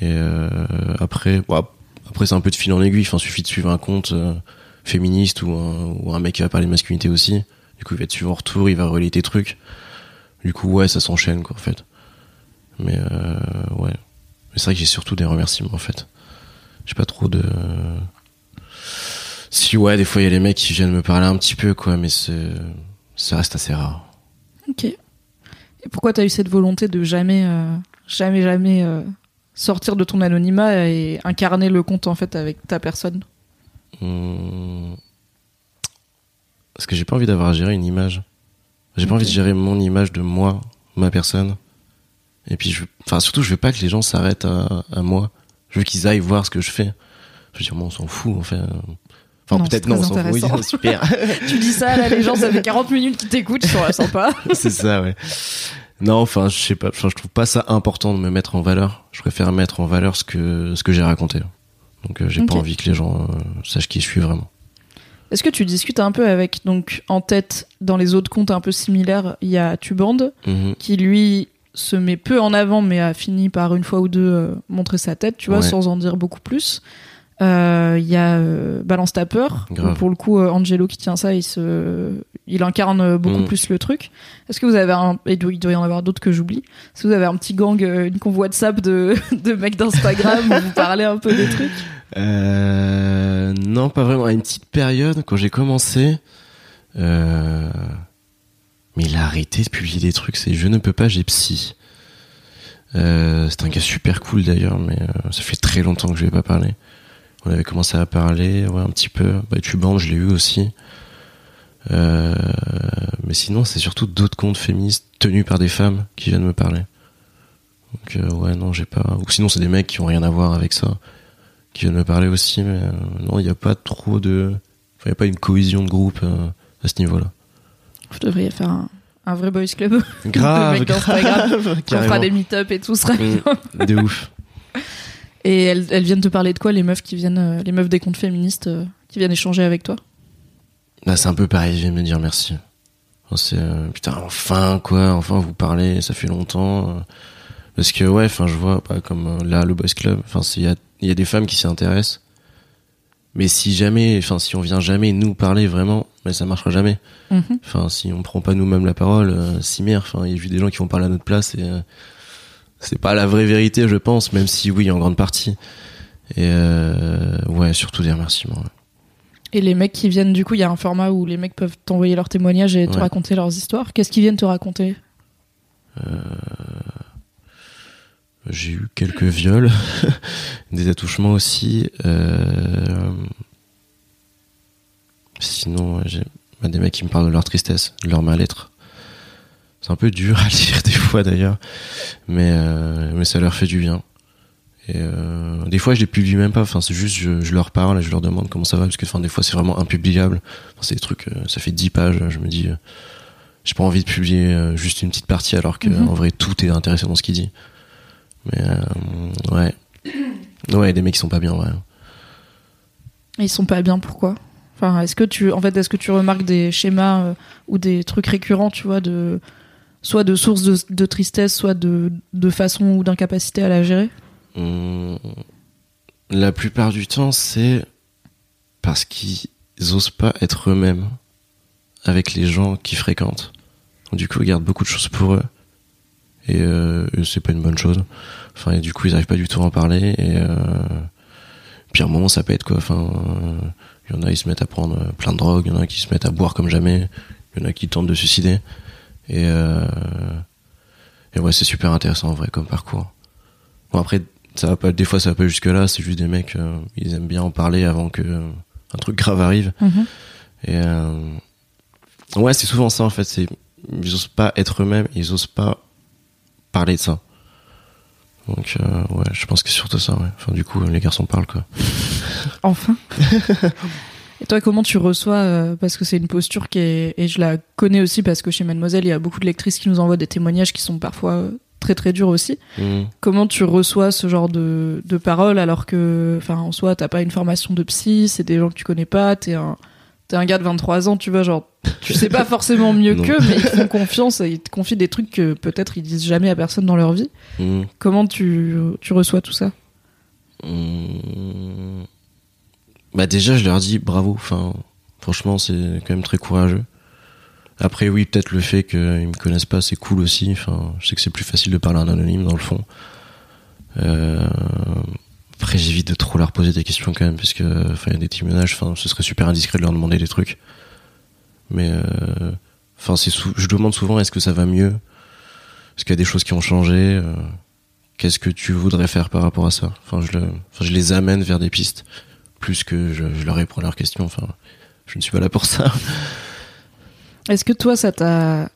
Et euh, après, bon, après c'est un peu de fil en aiguille. Enfin, suffit de suivre un compte euh, féministe ou un, mec qui va parler de masculinité aussi. Du coup, il va te suivre en retour, il va relayer tes trucs. Du coup, ouais, ça s'enchaîne quoi en fait. Mais euh, ouais, Mais c'est vrai que j'ai surtout des remerciements en fait. J'ai pas trop de. Si ouais, des fois il y a les mecs qui viennent me parler un petit peu quoi, mais ça reste assez rare. Ok. Et pourquoi t'as eu cette volonté de jamais, euh, jamais, jamais sortir de ton anonymat et incarner le compte en fait avec ta personne Hum, Parce que j'ai pas envie d'avoir à gérer une image. J'ai pas envie de gérer mon image de moi, ma personne. Et puis, je, enfin, surtout, je veux pas que les gens s'arrêtent à, à moi. Je veux qu'ils aillent voir ce que je fais. Je veux dire, moi, on s'en fout, en fait. Enfin, Non, peut-être non, on s'en fout. Oui, super. Tu dis ça, là, les gens, ça fait 40 minutes qu'ils t'écoutent, ils sont là, sympa. c'est ça, ouais. Non, enfin, je sais pas. Enfin, je trouve pas ça important de me mettre en valeur. Je préfère mettre en valeur ce que ce que j'ai raconté. Donc, euh, j'ai pas envie que les gens euh, sachent qui je suis vraiment. Est-ce que tu discutes un peu avec, donc, en tête, dans les autres comptes un peu similaires, il y a Tuband, Mhm. qui lui se met peu en avant, mais a fini par une fois ou deux euh, montrer sa tête, tu vois, Ouais. sans en dire beaucoup plus. Euh, Il y a euh, Balance ta peur, où Grave. pour le coup, euh, Angelo qui tient ça, il se, il incarne beaucoup Mm. plus le truc. Est-ce que vous avez un, et il doit y en avoir d'autres que j'oublie. Est-ce que vous avez un petit gang, une convoi de sap de, de mecs d'Instagram où vous parlez un peu des trucs? Non, pas vraiment. À une petite période, quand j'ai commencé, mais il a arrêté de publier des trucs. C'est je ne peux pas, j'ai psy. C'est un gars super cool d'ailleurs, mais ça fait très longtemps que je lui ai pas parlé. On avait commencé à parler, ouais, un petit peu. Bah, Tuban, je l'ai eu aussi. Euh, mais sinon, c'est surtout d'autres comptes féministes tenus par des femmes qui viennent me parler. Donc, euh, ouais, non, j'ai pas. Ou sinon, c'est des mecs qui ont rien à voir avec ça qui viennent me parler aussi, mais euh, non, il n'y a pas trop de. Enfin, il n'y a pas une cohésion de groupe euh, à ce niveau-là. Vous devriez faire un, un vrai boys club. Grave, d'Instagram, grave, On fera des meet-up et tout, ce sera Mm, de ouf. Et elles, elles viennent te parler de quoi, les meufs qui viennent, euh, les meufs des comptes féministes euh, qui viennent échanger avec toi? Là, c'est un peu pareil, je de me dire merci. Enfin, c'est, euh, putain, enfin, quoi, enfin, vous parlez, ça fait longtemps. parce que, ouais, enfin, je vois, pas comme euh, là, le Boys Club, enfin, il y y a des femmes qui s'y intéressent. Mais si jamais, enfin, si on vient jamais nous parler vraiment, mais ça marchera jamais. Mhm. Enfin, si on prend pas nous-mêmes la parole, euh, si merde, enfin, il y a juste des gens qui vont parler à notre place et euh, c'est pas la vraie vérité, je pense, même si oui, en grande partie. Et euh, ouais, surtout des remerciements. ouais. Et les mecs qui viennent, du coup, il y a un format où les mecs peuvent t'envoyer leurs témoignages et te Ouais. raconter leurs histoires. Qu'est-ce qu'ils viennent te raconter? J'ai eu quelques viols, des attouchements aussi. euh, Sinon, j'ai bah, des mecs qui me parlent de leur tristesse, de leur mal-être. C'est un peu dur à lire des fois d'ailleurs, mais mais ça leur fait du bien. Et euh, des fois, je les publie même pas. Enfin, c'est juste, je, je leur parle et je leur demande comment ça va, parce que enfin, des fois, c'est vraiment impubliable. Enfin, c'est des trucs, euh, ça fait 10 pages. Je me dis, euh, j'ai pas envie de publier euh, juste une petite partie, alors que Mhm. en vrai, tout est intéressant dans ce qu'il dit. Mais euh, ouais, ouais, des mecs qui sont pas bien, ouais. Ils sont pas bien, pourquoi? Enfin, est-ce que tu, en fait, est-ce que tu remarques des schémas euh, ou des trucs récurrents, tu vois, de soit de sources de, tristesse, soit de, de façon ou d'incapacité à la gérer Hum, La plupart du temps, c'est parce qu'ils osent pas être eux-mêmes avec les gens qu'ils fréquentent. Du coup, ils gardent beaucoup de choses pour eux. Et, euh, c'est pas une bonne chose. Enfin, et du coup, ils arrivent pas du tout à en parler. Et euh, un moment, ça peut être quoi. Enfin, il y en a, ils se mettent à prendre plein de drogues. Il y en a qui se mettent à boire comme jamais. Il y en a qui tentent de suicider. Et, euh, et ouais, c'est super intéressant en vrai comme parcours. Bon après, ça va pas. Des fois, ça va pas jusque là. C'est juste des mecs, euh, ils aiment bien en parler avant que euh, un truc grave arrive. Mhm. Et ouais, c'est souvent ça en fait. C'est ils osent pas être eux-mêmes. Ils osent pas parler de ça. Donc euh, ouais, je pense que c'est surtout ça. Ouais. Enfin du coup, les garçons parlent quoi. Enfin. Et toi, comment tu reçois euh, Parce que c'est une posture qui est, et je la connais aussi parce que chez Mademoiselle, il y a beaucoup de lectrices qui nous envoient des témoignages qui sont parfois euh, très très durs aussi. Mm. Comment tu reçois ce genre de, de paroles alors que, enfin, en soi, t'as pas une formation de psy, c'est des gens que tu connais pas, t'es un, t'es un gars de 23 ans, tu vois, genre, tu sais pas forcément mieux qu'eux, mais ils te font confiance et ils te confient des trucs que peut-être ils disent jamais à personne dans leur vie. Mm. Comment tu, tu reçois tout ça? Mm. Bah déjà, je leur dis bravo. Enfin, franchement, c'est quand même très courageux. Après, oui, peut-être le fait qu'ils me connaissent pas, c'est cool aussi. Enfin, je sais que c'est plus facile de parler à un anonyme dans le fond. Euh, Après, j'évite de trop leur poser des questions quand même, parce que enfin, il y a des témoignages. Enfin, ce serait super indiscret de leur demander des trucs. Mais euh, enfin, je demande souvent est-ce que ça va mieux? Est-ce qu'il y a des choses qui ont changé? Euh, Qu'est-ce que tu voudrais faire par rapport à ça? Enfin, je les amène vers des pistes plus que je, je leur réponds à leurs questions. Enfin, je ne suis pas là pour ça. Est-ce que toi, ça t'a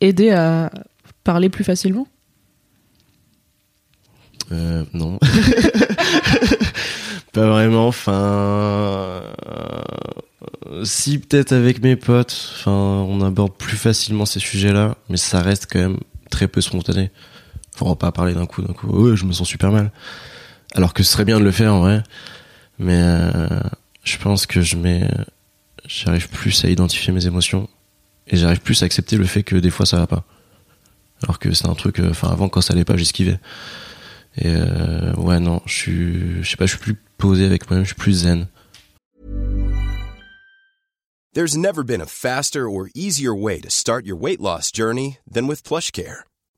aidé à parler plus facilement? Euh, non. pas vraiment. Enfin, euh, si peut-être avec mes potes, enfin, on aborde plus facilement ces sujets-là, mais ça reste quand même très peu spontané. Faut pas parler d'un coup, d'un coup. Ouais, je me sens super mal. Alors que ce serait bien de le faire en vrai, mais euh, je pense que je mets, j'arrive plus à identifier mes émotions et j'arrive plus à accepter le fait que des fois ça va pas. Alors que c'est un truc, euh, enfin avant quand ça allait pas, j'esquivais. Et euh, ouais, non, je suis, je sais pas, je suis plus posé avec moi-même, je suis plus zen. There's never been a faster or easier way to start your weight loss journey than with PlushCare.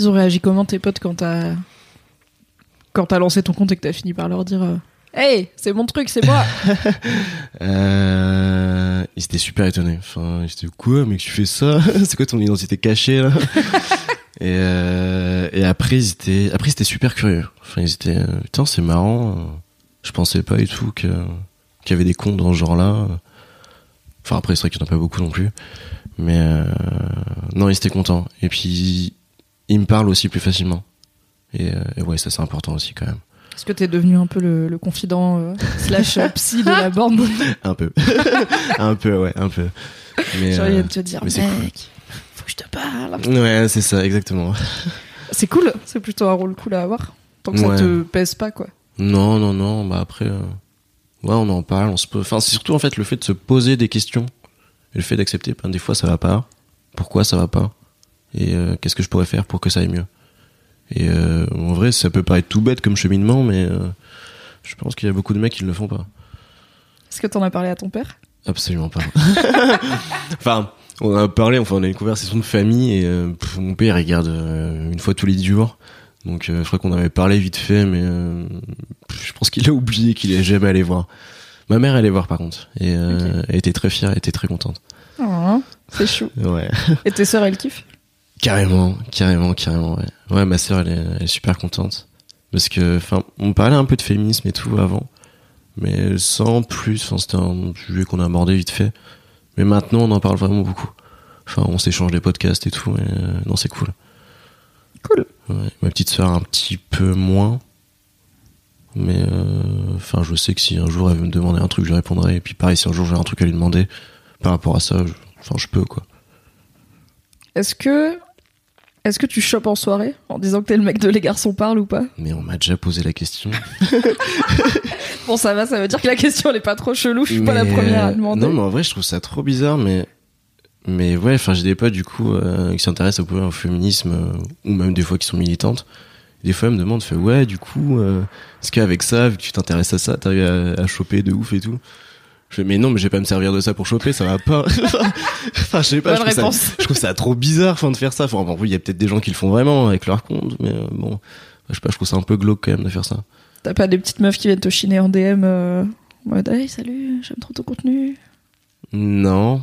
Ils ont réagi comment tes potes quand t'as quand t'as lancé ton compte et que t'as fini par leur dire euh, Hey, c'est mon truc, c'est moi Euh, ils étaient super étonnés. Enfin, ils étaient quoi, mec, tu fais ça C'est quoi ton identité cachée là Et, euh, et après, ils étaient, après, ils étaient super curieux. Enfin, ils étaient, putain, c'est marrant. Je pensais pas et tout que qu'il y avait des comptes dans ce genre-là. Enfin, après, c'est vrai qu'il y en a pas beaucoup non plus. Mais non, ils étaient contents. Et puis, ils me parlent aussi plus facilement. Et, euh, et ouais, ça c'est important aussi quand même. Est-ce que t'es devenu un peu le, le confident euh, slash euh, psy de la bande Un peu, un peu, ouais, un peu. Mais, il euh, vient de te dire mais Mec, faut que je te parle. Ouais, c'est ça, exactement. C'est cool, c'est plutôt un rôle cool à avoir. Tant que ça Ouais. te pèse pas, quoi. Non, non, non, bah après, euh, ouais, on en parle, on se peut. Enfin, c'est surtout en fait le fait de se poser des questions et le fait d'accepter. Ben, des fois, ça va pas. Pourquoi ça va pas? Et euh, qu'est-ce que je pourrais faire pour que ça aille mieux? Et euh, en vrai, ça peut paraître tout bête comme cheminement, mais euh, je pense qu'il y a beaucoup de mecs qui ne le font pas. Est-ce que t'en as parlé à ton père? Absolument pas. enfin, on a parlé, enfin, on a une conversation de famille et euh, pff, mon père il regarde euh, une fois tous les dix jours. Donc, euh, je crois qu'on avait parlé vite fait, mais euh, pff, je pense qu'il a oublié qu'il est jamais allé voir. Ma mère est voir par contre et euh, elle était très fière, elle était très contente. Oh, C'est chou. Ouais, Et tes sœurs, elles kiffent? Carrément, carrément, carrément. Ouais, ouais ma sœur elle est, elle est super contente parce que, enfin, on parlait un peu de féminisme et tout avant, mais sans plus. Enfin, c'était un sujet qu'on a abordé vite fait. Mais maintenant, on en parle vraiment beaucoup. Enfin, on s'échange les podcasts et tout. Et, euh, non, c'est cool. Cool. Ouais, ma petite sœur un petit peu moins. Mais euh, enfin, je sais que si un jour elle veut me demander un truc, je répondrai. Et puis pareil, si un jour j'ai un truc à lui demander par rapport à ça, enfin, je peux quoi. Est-ce que. Est-ce que tu chopes en soirée en disant que t'es le mec de Les Garçons Parlent ou pas? Mais on m'a déjà posé la question. Bon, ça va, ça veut dire que la question elle est pas trop chelou, je suis pas la première à demander. Non, mais en vrai, je trouve ça trop bizarre, mais. Mais ouais, enfin, j'ai des potes, du coup, euh, qui s'intéressent au, au féminisme, euh, ou même des fois qui sont militantes. Des fois, elles me demandent, fait, ouais, du coup, euh, est-ce qu'avec ça, vu que tu t'intéresses à ça, t'arrives à, à choper de ouf et tout? Je fais, mais non, mais je vais pas me servir de ça pour choper, ça va pas. enfin, je sais pas, je trouve, ça, réponse. je trouve ça trop bizarre, enfin, de faire ça. Enfin, bon, oui, il y a peut-être des gens qui le font vraiment avec leur compte, mais euh, bon, je sais pas, je trouve ça un peu glauque quand même de faire ça. T'as pas des petites meufs qui viennent te chiner en DM euh, en mode Hey, salut, j'aime trop ton contenu. Non.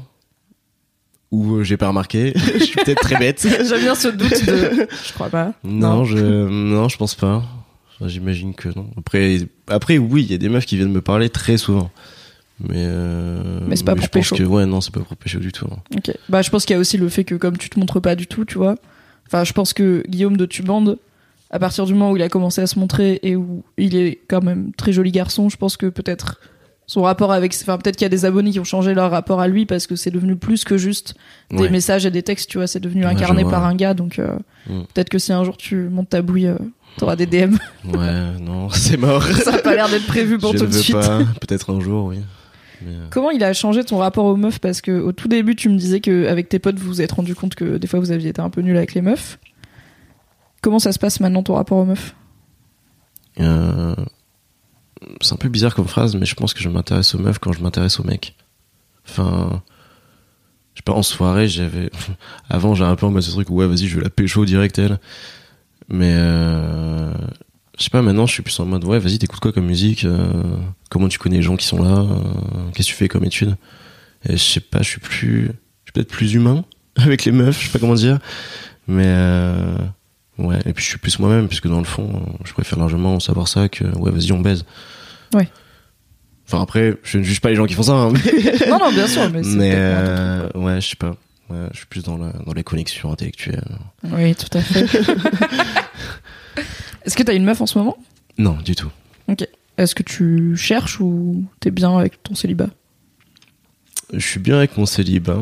Ou euh, j'ai pas remarqué. je suis peut-être très bête. J'aime bien ce doute de. Je crois pas. Non, je non, je pense pas. J'imagine que non. Après, après oui, il y a des meufs qui viennent me parler très souvent. Mais euh, Mais c'est pas pour je pense pécho. que ouais, non, c'est pas pour pécho du tout. non. Ok. Bah, je pense qu'il y a aussi le fait que comme tu te montres pas du tout, tu vois. Enfin, je pense que Guillaume de Tubande, à partir du moment où il a commencé à se montrer et où il est quand même très joli garçon, je pense que peut-être son rapport avec, enfin peut-être qu'il y a des abonnés qui ont changé leur rapport à lui parce que c'est devenu plus que juste des Ouais. messages et des textes, tu vois. C'est devenu Ouais, incarné par un gars, donc euh, Mm. peut-être que si un jour tu montes ta bouille, euh, t'auras des DM. Ouais, non, c'est mort. Ça a pas l'air d'être prévu pour je tout de suite. pas. Peut-être un jour, oui. Mais, euh, Comment il a changé ton rapport aux meufs Parce que au tout début, tu me disais que avec tes potes, vous vous êtes rendu compte que des fois vous aviez été un peu nul avec les meufs. Comment ça se passe maintenant ton rapport aux meufs euh, c'est un peu bizarre comme phrase, mais je pense que je m'intéresse aux meufs quand je m'intéresse aux mecs. Enfin, je sais pas, en soirée, j'avais. Avant, j'avais un peu en mode ce truc, ouais, vas-y, je vais la pécho direct, elle. Mais, euh... je sais pas, maintenant, je suis plus en mode, ouais, vas-y, t'écoutes quoi comme musique euh, Comment tu connais les gens qui sont là euh, Qu'est-ce que tu fais comme études? Et je sais pas, je suis plus. Je suis peut-être plus humain avec les meufs, je sais pas comment dire. Mais, euh... ouais, et puis je suis plus moi-même, puisque dans le fond, je préfère largement savoir ça que, ouais, vas-y, on baise. Ouais. Enfin, après, je ne juge pas les gens qui font ça, hein, mais. Non, non, bien sûr, mais Mais euh, ouais, je sais pas. Ouais, je suis plus dans, la, dans les connexions intellectuelles. Oui, tout à fait. Est-ce que t'as une meuf en ce moment? Non, du tout. Est-ce que tu cherches ou t'es bien avec ton célibat? Je suis bien avec mon célibat.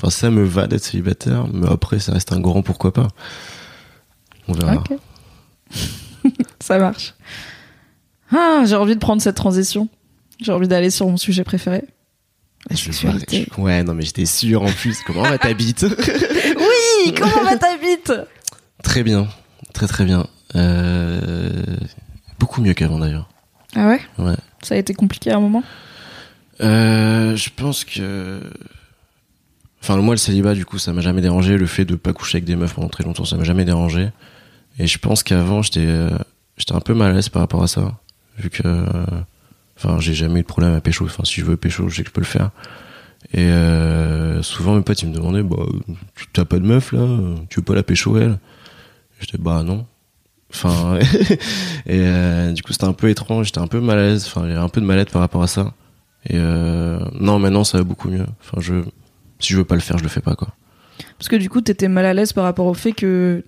Enfin, ça me va d'être célibataire, mais après, ça reste un grand pourquoi pas. On verra. Ok. Ça marche. Ah, j'ai envie de prendre cette transition. J'ai envie d'aller sur mon sujet préféré. La Je- sexualité. je- Ouais, non, mais j'étais sûr en plus. Comment va ta bite? Oui, comment va ta bite? Très bien. Très, très bien. Euh, Beaucoup mieux qu'avant d'ailleurs. Ah ouais? Ouais. Ça a été compliqué à un moment? Euh, je pense que. Enfin, moi, le célibat, du coup, ça m'a jamais dérangé. Le fait de pas coucher avec des meufs pendant très longtemps, ça m'a jamais dérangé. Et je pense qu'avant, j'étais, euh, j'étais un peu mal à l'aise par rapport à ça. Vu que. Enfin, j'ai jamais eu de problème à pécho. Enfin, si je veux pécho, je sais que je peux le faire. Et euh, souvent, mes potes, ils me demandaient, bah, tu t'as pas de meuf, là? Tu veux pas la pécho, elle? J'étais, bah, non. Enfin, et euh, du coup, c'était un peu étrange. J'étais un peu mal à l'aise. Enfin, j'avais un peu de mal-être par rapport à ça. Et euh, non, maintenant ça va beaucoup mieux. Enfin, je, si je veux pas le faire, je le fais pas quoi. Parce que du coup, t'étais mal à l'aise par rapport au fait que,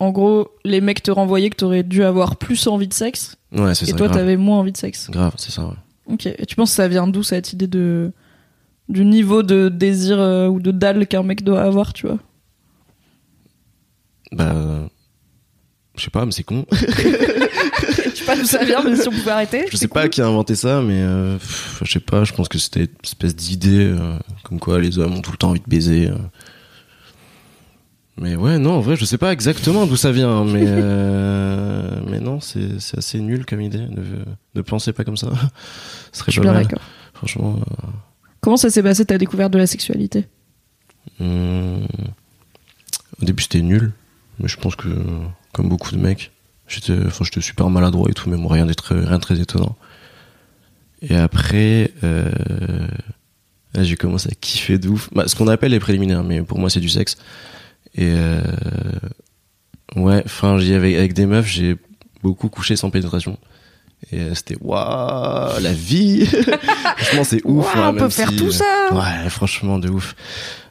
en gros, les mecs te renvoyaient que t'aurais dû avoir plus envie de sexe, Ouais, c'est et ça. toi, grave. t'avais moins envie de sexe. Grave, c'est ça. Ouais. Ok. Et tu penses que ça vient d'où cette idée de du niveau de désir euh, ou de dalle qu'un mec doit avoir, tu vois? Bah, je sais pas, mais c'est con. Je sais pas d'où ça vient, mais si on pouvait arrêter. je sais pas qui a inventé ça, mais euh, pff, je sais pas. Je pense que c'était une espèce d'idée euh, comme quoi les hommes ont tout le temps envie de baiser. euh. Mais ouais, non, en vrai, je sais pas exactement d'où ça vient, mais euh, mais non, c'est c'est assez nul comme idée. Ne, ne pensez pas comme ça. Ce serait Je suis pas bien mal. d'accord. Franchement. euh, Comment ça s'est passé ta découverte de la sexualité? Hum, Au début, c'était nul, mais je pense que, comme beaucoup de mecs, j'étais, enfin, j'étais super maladroit et tout, mais bon, rien de très, rien de très étonnant. Et après, euh, là, j'ai commencé à kiffer de ouf. Bah, ce qu'on appelle les préliminaires, mais pour moi, c'est du sexe. Et euh, ouais, enfin, j'y avais avec des meufs, j'ai beaucoup couché sans pénétration. Et euh, c'était waouh, la vie. franchement, c'est ouf. Hein, on peut faire si, tout ça Ouais, franchement, de ouf.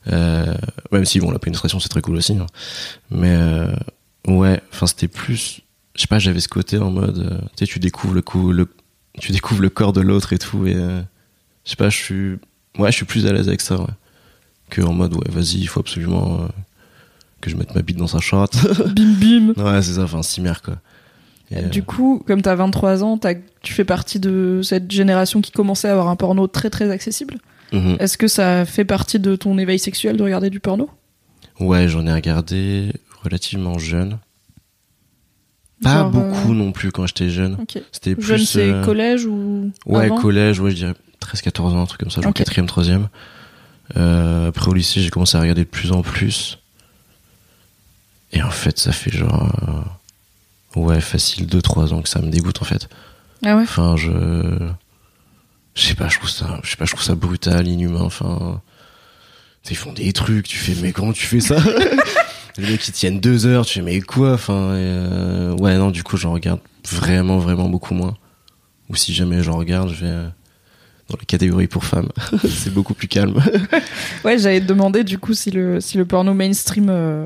Euh, même si bon, la pénétration c'est très cool aussi. hein. Mais euh, ouais, enfin c'était plus, je sais pas, j'avais ce côté en mode, euh, tu sais, tu découvres le coup, le, tu découvres le corps de l'autre et tout, et je sais pas, je suis, ouais, je suis plus à l'aise avec ça, ouais, que en mode ouais, vas-y, il faut absolument que je mette ma bite dans sa chatte. Bim bim. ouais, c'est ça, enfin cimer quoi. Et, euh, Du coup, comme t'as 23 ans, t'as- tu fais partie de cette génération qui commençait à avoir un porno très très accessible? Mhm. Est-ce que ça fait partie de ton éveil sexuel de regarder du porno? Ouais, j'en ai regardé relativement jeune. Pas Genre, beaucoup euh, non plus quand j'étais jeune. Ok. C'était plus. Jeune, c'est euh, collège ou Ouais, avant? collège, ouais, je dirais 13-14 ans, un truc comme ça, genre Ok. 4ème, 3ème. Euh, après au lycée, j'ai commencé à regarder de plus en plus. Et en fait, ça fait genre. ouais, facile 2-3 ans que ça me dégoûte en fait. Ah ouais? Enfin, je. Je sais pas, je trouve ça, je sais pas, je trouve ça brutal, inhumain. Enfin, ils font des trucs. Tu fais, mais comment tu fais ça? Les mecs ils tiennent deux heures. Tu fais, mais quoi? Enfin, euh, ouais, non. Du coup, j'en regarde vraiment, vraiment beaucoup moins. Ou si jamais j'en regarde, je vais euh, dans les catégories pour femmes. c'est beaucoup plus calme. Ouais, j'allais te demander du coup si le, si le porno mainstream euh,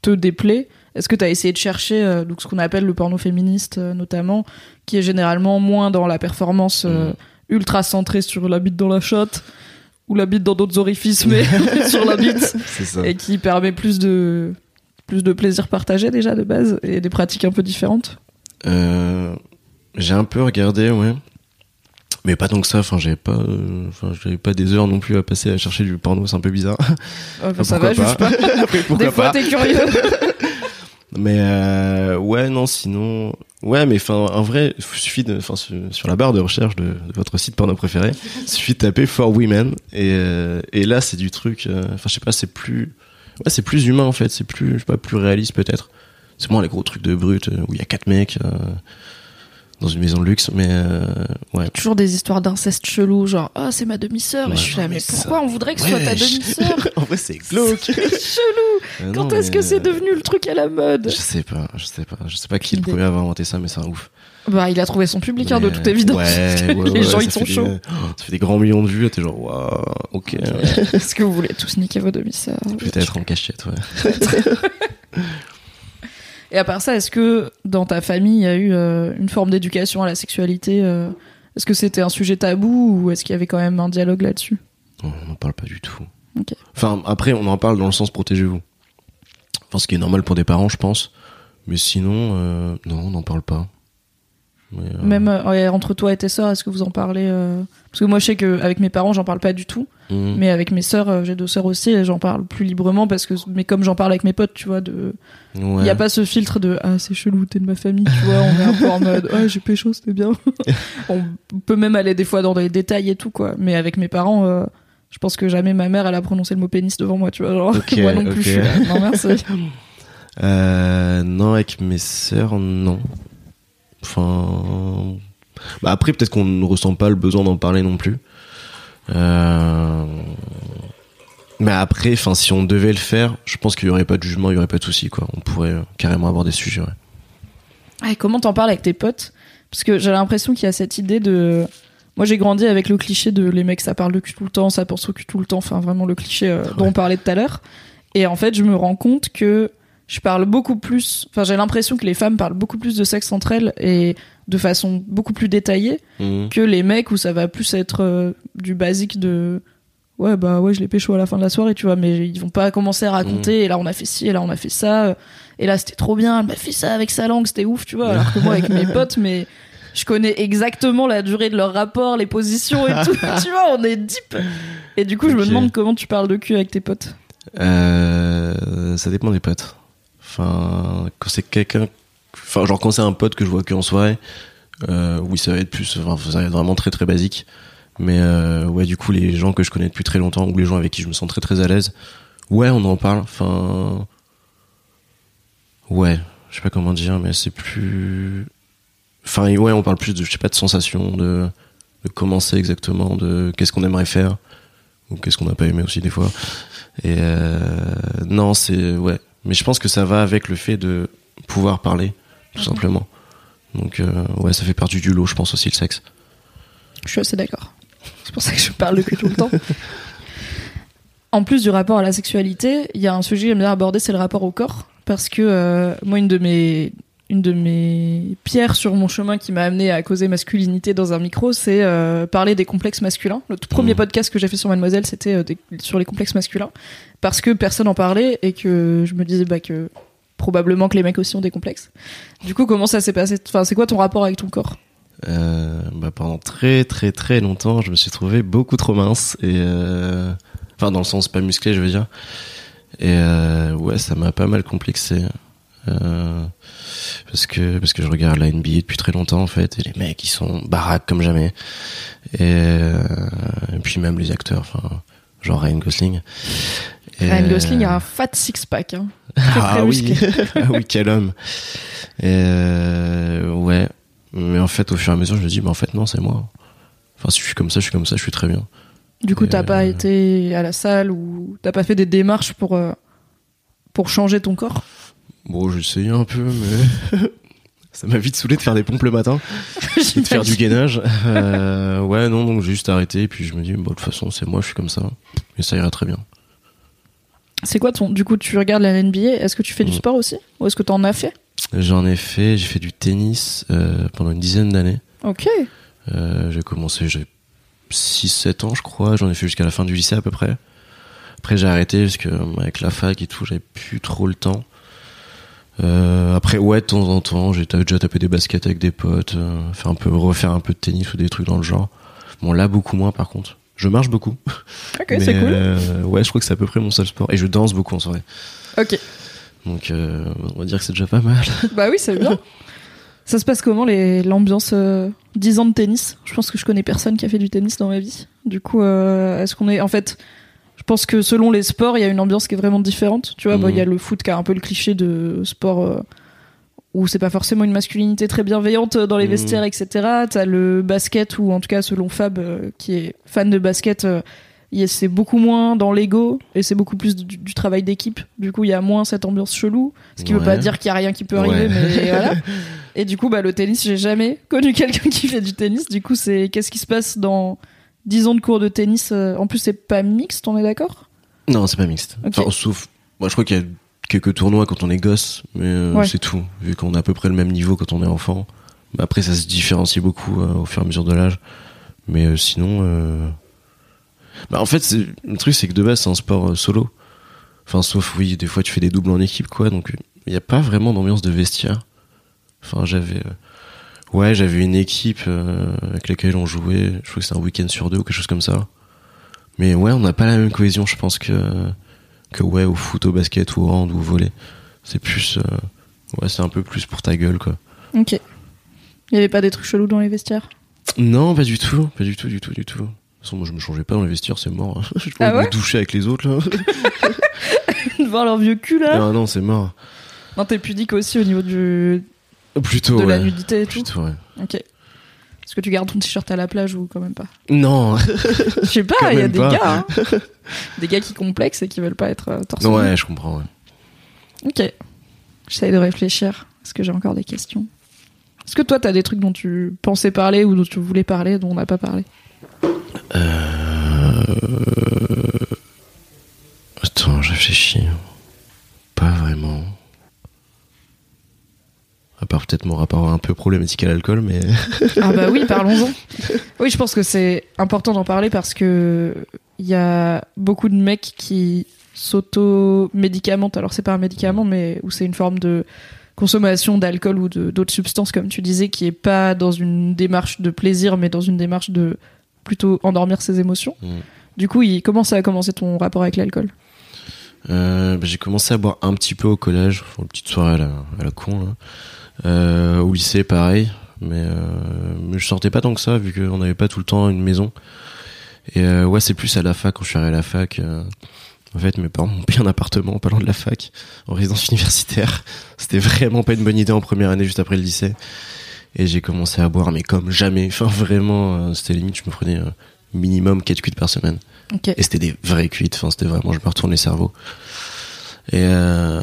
te déplaît. Est-ce que tu as essayé de chercher donc ce qu'on appelle le porno féministe notamment, qui est généralement moins dans la performance euh, ultra centrée sur la bite dans la chatte ou la bite dans d'autres orifices, mais sur la bite ça. et qui permet plus de plus de plaisir partagé déjà de base et des pratiques un peu différentes. Euh, j'ai un peu regardé, ouais. Mais pas tant que ça, enfin j'avais pas euh, enfin j'avais pas des heures non plus à passer à chercher du porno, c'est un peu bizarre. Euh, Enfin, ça va, juge pas. Après, pourquoi Des fois, pas t'es curieux. Mais euh, ouais, non, sinon ouais, mais enfin en vrai, il suffit de enfin sur, la barre de recherche de, votre site porno préféré, il suffit de taper for women et euh, et là c'est du truc euh, enfin je sais pas, c'est plus ouais, c'est plus humain en fait, c'est plus pas plus réaliste peut-être. C'est moins les gros trucs de brut euh, où il y a quatre mecs dans une maison de luxe mais euh, ouais. Toujours des histoires d'inceste chelou, genre ah c'est ma demi-sœur. et Ouais, je suis là, mais ça- pourquoi on voudrait que ce soit ta demi-sœur en vrai, c'est glauque. C'est chelou. Euh, Quand est-ce que c'est euh, devenu le truc à la mode Je sais pas, je sais pas, je sais pas qui est le premier à avoir inventé ça, mais c'est un ouf. Bah, il a trouvé son public, hein, de toute évidence. Les gens, ils sont fait des- chauds. ça fait des grands millions de vues, et t'es genre, waouh, ok, ouais, Est-ce que vous voulez tous niquer vos demi-sœurs? Peut-être en cachette, ouais. Et à part ça, est-ce que dans ta famille, il y a eu euh, une forme d'éducation à la sexualité euh, Est-ce que c'était un sujet tabou ou est-ce qu'il y avait quand même un dialogue là-dessus? On n'en parle pas du tout. Enfin, après, on en parle dans le sens protégez-vous. Enfin, ce qui est normal pour des parents, je pense. Mais sinon, euh, non, on n'en parle pas. Mais, euh, Même euh, entre toi et tes sœurs, est-ce que vous en parlez euh Parce que moi, je sais qu'avec mes parents, j'en parle pas du tout. hmm, Mais avec mes sœurs, j'ai deux sœurs aussi, et j'en parle plus librement parce que, mais comme j'en parle avec mes potes, tu vois, de, il ouais. y a pas ce filtre de ah c'est chelou, t'es de ma famille, tu vois, on est un peu en mode ah j'ai pécho, c'était bien. on peut même aller des fois dans des détails et tout quoi. Mais avec mes parents, je pense que jamais ma mère elle a prononcé le mot pénis devant moi, tu vois, genre Ok, moi non plus. ok. je suis là, non merci. Non, avec mes sœurs, non. Enfin. Bah après, peut-être qu'on ne ressent pas le besoin d'en parler non plus. Euh... Mais après, enfin, si on devait le faire, je pense qu'il y aurait pas de jugement, il y aurait pas de souci, quoi. On pourrait euh, carrément avoir des sujets, ouais. Ah, et comment t'en parles avec tes potes? Parce que j'ai l'impression qu'il y a cette idée de. Moi, j'ai grandi avec le cliché de les mecs, ça parle de cul tout le temps, ça pense au cul tout le temps. Enfin, vraiment le cliché euh, dont on parlait tout à l'heure. Et en fait, je me rends compte que je parle beaucoup plus. Enfin, j'ai l'impression que les femmes parlent beaucoup plus de sexe entre elles et de façon beaucoup plus détaillée Mhm. que les mecs où ça va plus être euh, du basique de. Ouais, bah ouais, je l'ai pécho à la fin de la soirée, tu vois, mais ils vont pas commencer à raconter, et là on a fait ci, et là on a fait ça, euh, et là c'était trop bien, elle m'a fait ça avec sa langue, c'était ouf, tu vois, alors que moi avec mes potes, mais je connais exactement la durée de leur rapport, les positions et tout, tu vois, on est deep. Et du coup, je me demande comment tu parles de cul avec tes potes. Euh, ça dépend des potes. Enfin, quand c'est quelqu'un, enfin, genre quand c'est un pote que je vois que en soirée, euh, oui, ça va être plus, enfin, ça va être vraiment très très basique. Mais euh, ouais, du coup, les gens que je connais depuis très longtemps ou les gens avec qui je me sens très très à l'aise, ouais, on en parle. Enfin, ouais, je sais pas comment dire, mais c'est plus, enfin, ouais, on parle plus de, je sais pas, de sensations, de, de comment c'est exactement, de qu'est-ce qu'on aimerait faire ou qu'est-ce qu'on n'a pas aimé aussi des fois. Et euh, non, c'est ouais. Mais je pense que ça va avec le fait de pouvoir parler, tout simplement. Donc euh, ouais, ça fait partie du lot, je pense aussi le sexe. Je suis assez d'accord. C'est pour ça que je parle cul tout le temps. En plus du rapport à la sexualité, il y a un sujet que j'aime bien aborder, c'est le rapport au corps. Parce que euh, moi, une de mes une de mes pierres sur mon chemin qui m'a amené à causer masculinité dans un micro, c'est euh, parler des complexes masculins. Le tout premier Mhm. podcast que j'ai fait sur Mademoiselle, c'était euh, sur les complexes masculins. Parce que personne en parlait et que je me disais bah, que probablement que les mecs aussi ont des complexes. Du coup, comment ça s'est passé? Enfin, c'est quoi ton rapport avec ton corps? Euh, bah, pendant très très très longtemps, je me suis trouvé beaucoup trop mince et enfin dans le sens pas musclé, je veux dire. Et ouais, ça m'a pas mal complexé. Euh, parce que parce que je regarde la NBA depuis très longtemps en fait et les mecs ils sont baraques comme jamais et, euh, et puis même les acteurs enfin genre Ryan Gosling Et, Ryan Gosling euh, a un fat six-pack. Hein. Très, ah très oui, musclé. ah oui, quel homme. Et euh, ouais, mais en fait, au fur et à mesure, je me dis, mais en fait, non, c'est moi. Enfin, si je suis comme ça, je suis comme ça, je suis très bien. Du coup, t'as pas été à la salle ou t'as pas fait des démarches pour euh, pour changer ton corps? Bon, essayé un peu, mais ça m'a vite saoulé de faire des pompes le matin, et de faire du gainage. Euh, ouais, non, donc j'ai juste arrêté, et puis je me dis, bon, de toute façon, c'est moi, je suis comme ça, et ça ira très bien. C'est quoi ton Du coup, tu regardes la NBA. Est-ce que tu fais du Mm. sport aussi ou est-ce que t'en as fait? J'en ai fait, j'ai fait du tennis euh, pendant une dizaine d'années. Ok. Euh, j'ai commencé, j'ai 6-7 ans, je crois. J'en ai fait jusqu'à la fin du lycée à peu près. Après, j'ai arrêté parce que avec la fac et tout, j'avais plus trop le temps. Euh, après, ouais, de temps en temps, j'ai déjà tapé des baskets avec des potes, euh, faire un peu, refaire un peu de tennis ou des trucs dans le genre. Bon, là, beaucoup moins par contre. Je marche beaucoup. Ok, c'est cool. euh, ouais, je crois que c'est à peu près mon seul sport. Et je danse beaucoup en soirée. Ok. Donc, on va dire que c'est déjà pas mal. Bah oui, c'est bien. Ça se passe comment les l'ambiance euh, 10 ans de tennis? Je pense que je connais personne qui a fait du tennis dans ma vie. Du coup, euh, est-ce qu'on est en fait pense que selon les sports, il y a une ambiance qui est vraiment différente. Tu vois, Mhm. il y a le foot qui a un peu le cliché de sport euh, où c'est pas forcément une masculinité très bienveillante dans les Mhm. vestiaires, etc. T'as le basket ou en tout cas selon Fab euh, qui est fan de basket, euh, c'est beaucoup moins dans l'ego et c'est beaucoup plus du, du travail d'équipe. Du coup, il y a moins cette ambiance chelou. Ce qui veut Ouais. pas dire qu'il y a rien qui peut arriver, Ouais. mais voilà. Et du coup, bah, le tennis, j'ai jamais connu quelqu'un qui fait du tennis. Du coup, c'est qu'est-ce qui se passe dans 10 ans de cours de tennis euh, En plus, c'est pas mixte, on est d'accord? Non, c'est pas mixte. Enfin, sauf, moi, je crois qu'il y a quelques tournois quand on est gosse, mais euh, Ouais. c'est tout. Vu qu'on a à peu près le même niveau quand on est enfant. Mais après, ça se différencie beaucoup euh, au fur et à mesure de l'âge. Mais euh, sinon, bah, en fait, le truc, c'est que de base, c'est un sport solo. Enfin, sauf, oui, des fois, tu fais des doubles en équipe, quoi. Donc, il n'y a pas vraiment d'ambiance de vestiaire. Enfin, j'avais. Ouais, j'avais une équipe euh, avec laquelle on jouait. Je crois que c'était un week-end sur deux ou quelque chose comme ça. Mais ouais, on n'a pas la même cohésion, je pense, que, que ouais, au foot, au basket, ou au hand, ou au volley. C'est plus. euh, ouais, c'est un peu plus pour ta gueule, quoi. Ok. Il y avait pas des trucs chelous dans les vestiaires? Non, pas du tout, pas du tout, du tout, du tout. De toute façon, moi, je me changeais pas dans les vestiaires, c'est mort. je peux Ah pas ouais? me doucher avec les autres, là. Voir leur vieux cul là non, non, c'est mort. Non, t'es pudique aussi au niveau du... Plutôt, de la nudité et tout Plutôt, ouais. Ok. Est-ce que tu gardes ton t-shirt à la plage ou quand même pas? Non, Je sais pas, il y a des pas. gars. hein. des gars qui complexent et qui veulent pas être euh, torse nu. ouais, je comprends, ouais. Ok. J'essaye de réfléchir. Est-ce que j'ai encore des questions? Est-ce que toi, t'as des trucs dont tu pensais parler ou dont tu voulais parler, dont on n'a pas parlé? Euh... Attends, je réfléchis. Pas vraiment. À part peut-être mon rapport un peu problématique à l'alcool, mais. Ah bah oui, parlons-en. Oui, je pense que c'est important d'en parler parce que il y a beaucoup de mecs qui s'auto-médicamentent. Alors c'est pas un médicament, mais où c'est une forme de consommation d'alcool ou d'autres substances, comme tu disais, qui est pas dans une démarche de plaisir, mais dans une démarche de plutôt endormir ses émotions. Mm. Du coup, il, comment ça a commencé ton rapport avec l'alcool? Euh, bah, j'ai commencé à boire un petit peu au collège, une petite soirée à la, con. Là. Euh, au lycée, pareil, mais, euh, mais je sortais pas tant que ça vu qu'on n'avait pas tout le temps une maison. Et euh, ouais, c'est plus à la fac quand je suis arrivé à la fac. en fait, mes parents m'ont payé un appartement pas loin de la fac, en résidence universitaire. C'était vraiment pas une bonne idée en première année, juste après le lycée. Et j'ai commencé à boire, mais comme jamais. Enfin, vraiment, c'était limite, je me prenais minimum 4 cuites par semaine. Et c'était des vraies cuites, enfin c'était vraiment, je me retourne les cerveaux. Et euh,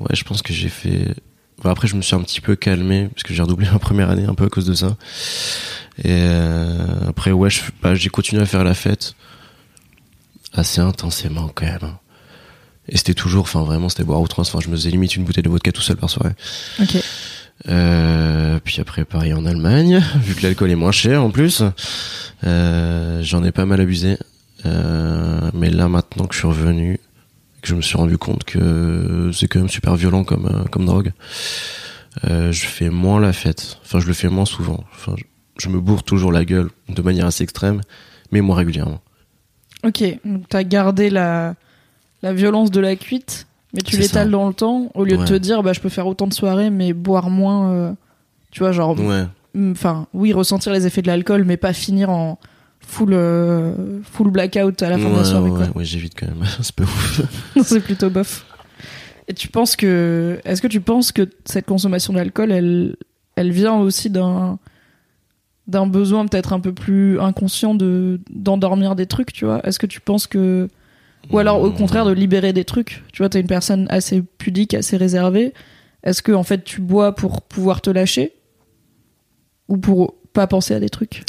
ouais, je pense que j'ai fait. Bon, après, je me suis un petit peu calmé parce que j'ai redoublé ma première année un peu à cause de ça. Et euh, après, ouais, bah, j'ai continué à faire la fête assez intensément quand même. hein. Et c'était toujours, enfin vraiment, c'était boire outrance. Enfin, je me faisais limite une bouteille de vodka tout seul par soirée. Ok. Euh, puis après pareil en Allemagne, vu que l'alcool est moins cher en plus, euh, j'en ai pas mal abusé. Euh, mais là maintenant que je suis revenu, que je me suis rendu compte que c'est quand même super violent comme comme drogue, je fais moins la fête. Enfin, je le fais moins souvent. Enfin, je, je me bourre toujours la gueule de manière assez extrême, mais moins régulièrement. Ok, donc t'as gardé la, la violence de la cuite, mais tu l'étales dans le temps, au lieu de Ouais. te dire, bah, je peux faire autant de soirées, mais boire moins, euh, tu vois, genre, Ouais. enfin, oui, ressentir les effets de l'alcool, mais pas finir en full, euh, full blackout à la fin de la ouais, soirée, ouais, quoi. ouais, j'évite quand même. c'est pas ouf. C'est plutôt bof. Et tu penses que, est-ce que tu penses que cette consommation d'alcool, elle, elle vient aussi d'un, d'un besoin peut-être un peu plus inconscient de d'endormir des trucs, tu vois? Est-ce que tu penses que ou alors au contraire de libérer des trucs Tu vois, t'es une personne assez pudique, assez réservée. Est-ce que en fait tu bois pour pouvoir te lâcher ou pour pas penser à des trucs?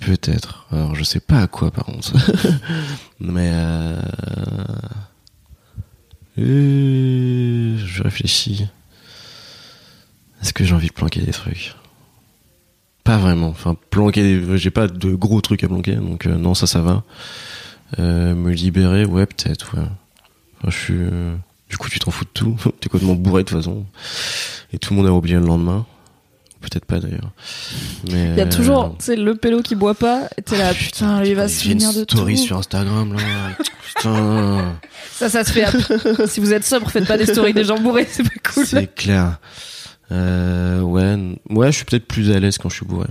Peut-être. Alors je sais pas à quoi par contre. Mais euh... euh, je réfléchis. Est-ce que j'ai envie de planquer des trucs? Pas vraiment. Enfin, planquer. Des... J'ai pas de gros trucs à planquer, donc euh, non, ça, ça va. Euh, me libérer, ouais, peut-être. Ouais. Enfin, je suis. euh, Du coup, tu t'en fous de tout. T'es complètement bourré de toute façon. Et tout le monde a oublié le lendemain. Peut-être pas d'ailleurs. Mais Il y a euh, toujours, tu sais, le pélo qui boit pas. Et t'es là, ah, putain, lui il va se souvenir de tout. story sur Instagram là. putain. Ça, ça se fait. si vous êtes sobre, faites pas des stories des gens bourrés, c'est pas cool. C'est clair. Euh, ouais, ouais, je suis peut-être plus à l'aise quand je suis bourré.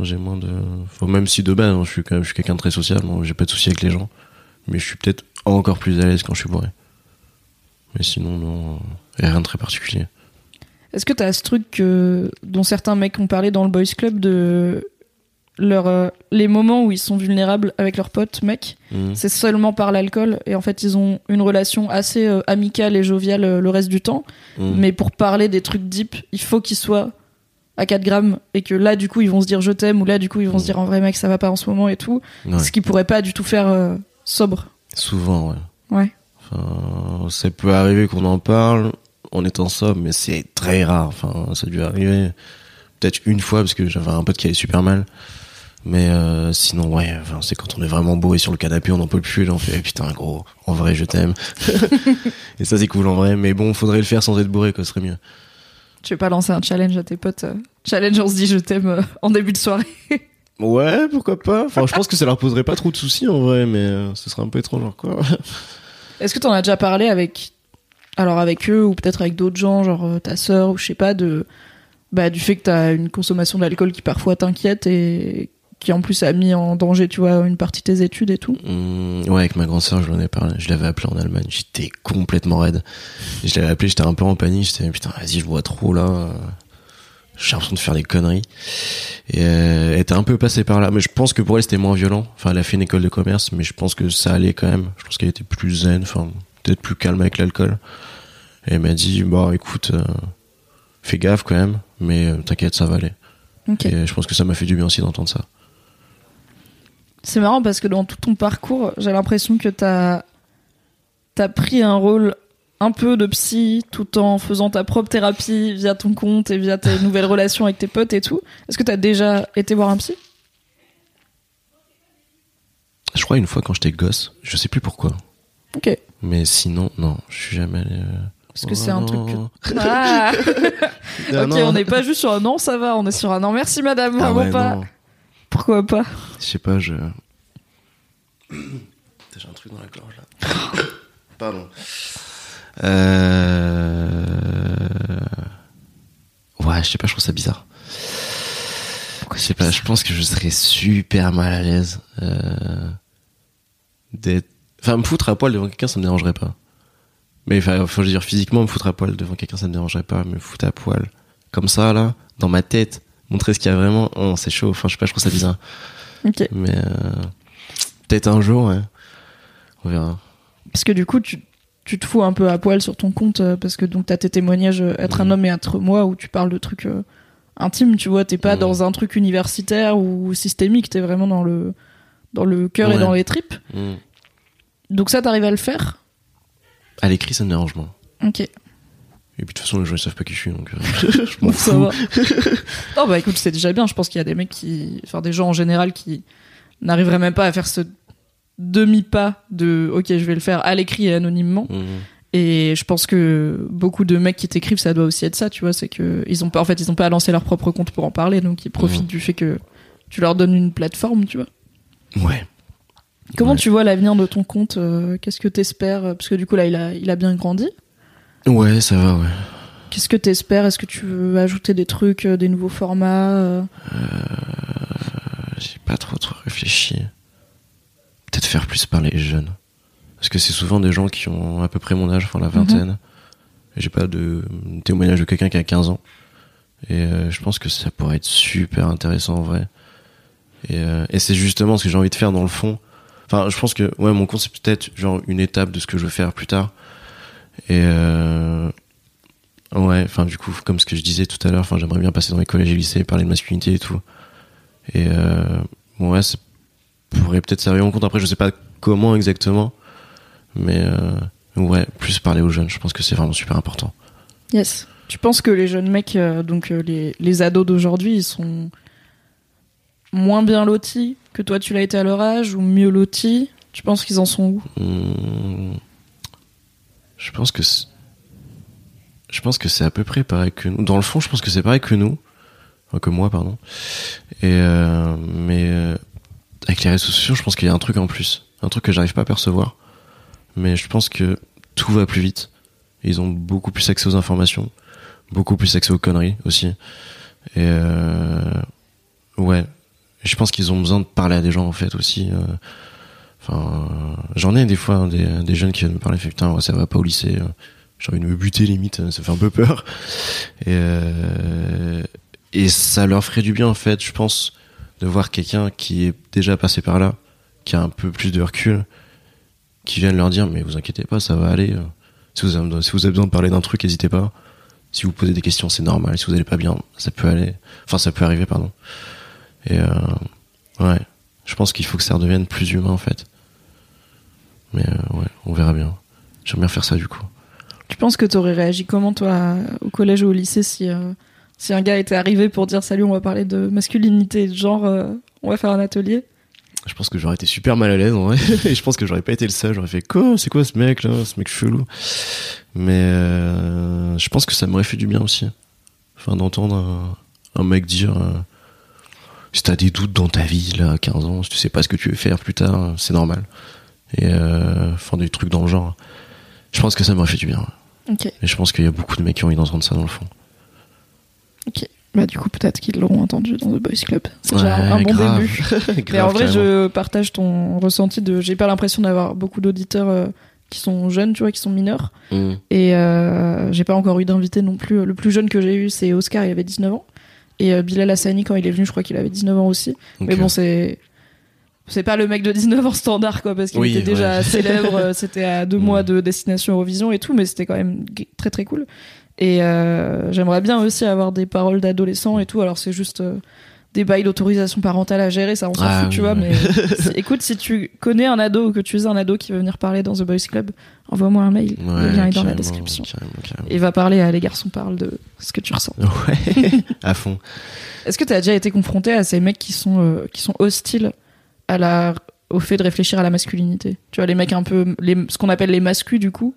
J'ai moins de, enfin, même si de base, hein, je suis quand même, je suis quelqu'un de très social, j'ai pas de soucis avec les gens, mais je suis peut-être encore plus à l'aise quand je suis bourré. Mais sinon, non, a rien de très particulier. Est-ce que t'as ce truc que- dont certains mecs ont parlé dans le Boys Club de leur, euh, les moments où ils sont vulnérables avec leurs potes, mecs, Mhm. c'est seulement par l'alcool et en fait ils ont une relation assez euh, amicale et joviale euh, le reste du temps. Mhm. Mais pour parler des trucs deep, il faut qu'ils soient à 4 grammes et que là du coup ils vont se dire je t'aime ou là du coup ils vont se dire en vrai mec ça va pas en ce moment et tout. Ouais. Ce qu'ils pourraient pas du tout faire euh, sobre. Souvent, ouais. Ouais. Enfin, ça peut arriver qu'on en parle en étant sobre, mais c'est très rare. Enfin, ça a dû arriver peut-être une fois parce que j'avais un pote qui allait super mal. Mais euh, sinon, ouais, enfin, c'est quand on est vraiment bourré sur le canapé, on n'en peut plus, là, on fait eh, putain gros, en vrai je t'aime. et ça c'est cool en vrai, mais bon, faudrait le faire sans être bourré, quoi, ce serait mieux. Tu veux pas lancer un challenge à tes potes euh, Challenge on se dit je t'aime euh, en début de soirée. Ouais, pourquoi pas. Enfin, je pense que ça leur poserait pas trop de soucis en vrai, mais euh, ce serait un peu étrange quoi. Est-ce que t'en as déjà parlé avec, alors avec eux ou peut-être avec d'autres gens, genre euh, ta sœur ou je sais pas, de, bah, du fait que t'as une consommation d'alcool qui parfois t'inquiète et qui en plus a mis en danger, tu vois, une partie de tes études et tout. Hum, ouais, avec ma grande sœur, je l'en ai parlé. Je l'avais appelé en Allemagne. J'étais complètement raide. Je l'avais appelé, j'étais un peu en panique. J'étais, putain, vas-y, je bois trop là. J'ai l'impression de faire des conneries. Et euh, elle était un peu passée par là. Mais je pense que pour elle, c'était moins violent. Enfin, elle a fait une école de commerce, mais je pense que ça allait quand même. Je pense qu'elle était plus zen, enfin, peut-être plus calme avec l'alcool. Et elle m'a dit, bah, écoute, euh, fais gaffe quand même, mais euh, t'inquiète, ça va aller. Et je pense que ça m'a fait du bien aussi d'entendre ça. C'est marrant parce que dans tout ton parcours, j'ai l'impression que t'as as pris un rôle un peu de psy tout en faisant ta propre thérapie via ton compte et via tes nouvelles relations avec tes potes et tout. Est-ce que t'as déjà été voir un psy? Je crois une fois quand j'étais gosse, je sais plus pourquoi. Ok. Mais sinon, non, je suis jamais allé. euh, Parce que oh c'est un truc que... Ah Ah ok, on n'est pas juste sur un non, ça va, on est sur un non, merci madame, Ah vraiment ouais, pas. non. Pourquoi pas Je sais pas, je. J'ai un truc dans la gorge là. Pardon. Euh... Ouais, je sais pas, je trouve ça bizarre. je sais pas, je pense que je serais super mal à l'aise euh... d'être. Enfin, me foutre à poil devant quelqu'un, ça me dérangerait pas. Mais enfin, faut dire physiquement, me foutre à poil devant quelqu'un, ça me dérangerait pas. Me foutre à poil comme ça là, dans ma tête, montrer ce qu'il y a vraiment, oh, c'est chaud. Enfin, je sais pas, je trouve ça bizarre. Ok. Mais euh, peut-être un jour, ouais. On verra. Parce que du coup, tu, tu te fous un peu à poil sur ton compte, euh, parce que donc t'as tes témoignages euh, Être un homme et être moi, où tu parles de trucs euh, intimes, tu vois, t'es pas dans un truc universitaire ou systémique, t'es vraiment dans le, dans le cœur et dans les tripes. Mm. Donc ça, t'arrives à le faire? À l'écrit, ça me dérange moins. Ok. Et puis de toute façon, les gens ils savent pas qui je suis, donc euh, je m'en fous. non, bah écoute, c'est déjà bien. Je pense qu'il y a des mecs qui. Enfin, des gens en général qui n'arriveraient même pas à faire ce demi-pas de OK, je vais le faire à l'écrit et anonymement. Mm. Et je pense que beaucoup de mecs qui t'écrivent, ça doit aussi être ça, tu vois. C'est que ils ont pas, en fait, ils ont pas à lancer leur propre compte pour en parler, donc ils profitent Mhm. du fait que tu leur donnes une plateforme, tu vois. Ouais. Comment Ouais. tu vois l'avenir de ton compte euh, Qu'est-ce que t'espères Parce que du coup là, il a, il a bien grandi. Ouais, ça va, ouais. Qu'est-ce que t'espères? Est-ce que tu veux ajouter des trucs, euh, des nouveaux formats euh? J'ai pas trop trop réfléchi. Peut-être faire plus parler les jeunes. Parce que c'est souvent des gens qui ont à peu près mon âge, enfin la vingtaine. Et J'ai pas de témoignage de quelqu'un qui a 15 ans. Et euh, je pense que ça pourrait être super intéressant en vrai. Et, euh, et c'est justement ce que j'ai envie de faire dans le fond. Enfin, je pense que ouais, mon compte c'est peut-être genre une étape de ce que je veux faire plus tard. Et euh, ouais, enfin du coup, comme ce que je disais tout à l'heure, enfin j'aimerais bien passer dans les collèges et lycées, parler de masculinité et tout. Et euh, ouais, ça pourrait peut-être servir mon compte. Après, je sais pas comment exactement, mais euh, ouais, plus parler aux jeunes. Je pense que c'est vraiment super important. Yes. Tu penses que les jeunes mecs, donc les, les ados d'aujourd'hui, ils sont moins bien lotis que toi tu l'as été à leur âge ou mieux lotis? Tu penses qu'ils en sont où? Hum, je pense que je pense que c'est à peu près pareil que nous. Dans le fond, je pense que c'est pareil que nous, Enfin, que moi, pardon. Et euh, mais euh, avec les réseaux sociaux, je pense qu'il y a un truc en plus, un truc que j'arrive pas à percevoir. Mais je pense que tout va plus vite. Ils ont beaucoup plus accès aux informations, beaucoup plus accès aux conneries aussi. Et euh, ouais, je pense qu'ils ont besoin de parler à des gens en fait aussi. Enfin, euh, j'en ai des fois hein, des, des jeunes qui viennent me parler, fait putain, ça va pas au lycée. euh, J'ai envie de me buter limite, euh, ça fait un peu peur. Et, euh, et ça leur ferait du bien en fait, je pense, de voir quelqu'un qui est déjà passé par là, qui a un peu plus de recul, qui vient de leur dire mais vous inquiétez pas, ça va aller. Si vous avez, si vous avez besoin de parler d'un truc, n'hésitez pas. Si vous posez des questions, c'est normal. Si vous allez pas bien, ça peut aller. Enfin, ça peut arriver, pardon. Et euh, ouais, je pense qu'il faut que ça redevienne plus humain en fait. Mais euh, ouais, on verra bien. J'aimerais bien faire ça du coup. Tu penses que t'aurais réagi comment toi au collège ou au lycée si euh, si un gars était arrivé pour dire salut, on va parler de masculinité et de genre, euh, on va faire un atelier? Je pense que j'aurais été super mal à l'aise en vrai. Et je pense que j'aurais pas été le seul. J'aurais fait quoi? C'est quoi ce mec là? Ce mec chelou. Mais je pense que ça m'aurait fait du bien aussi. Enfin, d'entendre un, un mec dire si t'as des doutes dans ta vie là, à 15 ans, si tu sais pas ce que tu veux faire plus tard, c'est normal. Et euh, enfin des trucs dans le genre. Je pense que ça m'aurait fait du bien. ouais. Ok, Et je pense qu'il y a beaucoup de mecs qui ont envie d'entendre ça dans le fond. ok. Bah du coup peut-être qu'ils l'auront entendu dans The Boys Club. C'est déjà Ouais, un bon grave. début. Mais Grave, en vrai, carrément. je partage ton ressenti de. J'ai pas l'impression d'avoir beaucoup d'auditeurs euh, qui sont jeunes, tu vois, qui sont mineurs. Mm. Et euh, j'ai pas encore eu d'invité non plus. Le plus jeune que j'ai eu, c'est Oscar, il avait 19 ans. Et euh, Bilal Hassani, quand il est venu, je crois qu'il avait 19 ans aussi. Mais bon, c'est. C'est pas le mec de 19 ans standard, quoi, parce qu'il Oui, était déjà ouais. célèbre. euh, C'était à deux Mm. mois de destination Eurovision et tout, mais c'était quand même très très cool. Et euh, j'aimerais bien aussi avoir des paroles d'adolescents et tout. Alors c'est juste euh, des bails d'autorisation parentale à gérer, ça on s'en Ah fout, tu oui, vois. ouais. Mais écoute, si tu connais un ado ou que tu es un ado qui veut venir parler dans The Boys Club, envoie-moi un mail. le lien est dans la description. carrément, carrément. Et va parler à les garçons parlent de ce que tu ressens. Ouais, à fond. Est-ce que tu as déjà été confronté à ces mecs qui sont, euh, qui sont hostiles au fait de réfléchir à la masculinité Tu vois, les mecs un peu. Ce qu'on appelle les mascus, du coup.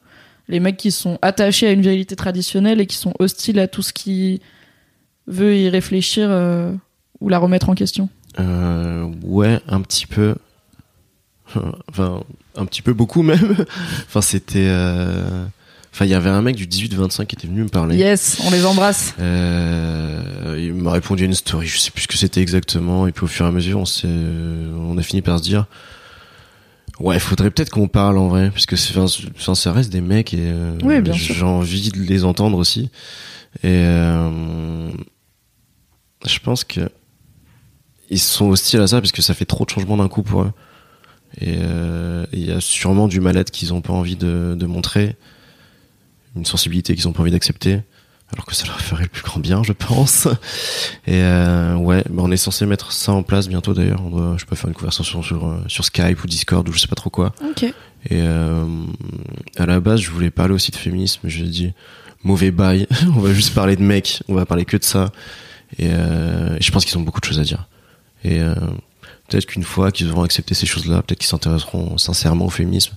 Les mecs qui sont attachés à une virilité traditionnelle et qui sont hostiles à tout ce qui veut y réfléchir euh, ou la remettre en question. Euh, ouais, un petit peu. Enfin, un petit peu beaucoup même. enfin, c'était. euh, Enfin, il y avait un mec du 18-25 qui était venu me parler. Yes, on les embrasse. Euh, il m'a répondu à une story, je sais plus ce que c'était exactement, et puis au fur et à mesure, on s'est, on a fini par se dire, ouais, il faudrait peut-être qu'on parle en vrai, puisque c'est, enfin, c'est- enfin, ça reste des mecs et euh, Oui, bien sûr. j'ai envie de les entendre aussi. Et euh, je pense que ils sont hostiles à ça parce que ça fait trop de changements d'un coup pour eux. Et euh, il y a sûrement du mal-être qu'ils ont pas envie de, de montrer, une sensibilité qu'ils ont pas envie d'accepter, alors que ça leur ferait le plus grand bien, je pense. Et euh, ouais, bah on est censé mettre ça en place bientôt d'ailleurs. Je peux faire une conversation sur euh, sur Skype ou Discord ou je sais pas trop quoi. Et euh, à la base, je voulais parler aussi de féminisme, mais j'ai dit mauvais bail. on va juste parler de mecs, on va parler que de ça. Et, euh, je pense qu'ils ont beaucoup de choses à dire. Et peut-être qu'une fois qu'ils auront accepté ces choses-là, peut-être qu'ils s'intéresseront sincèrement au féminisme,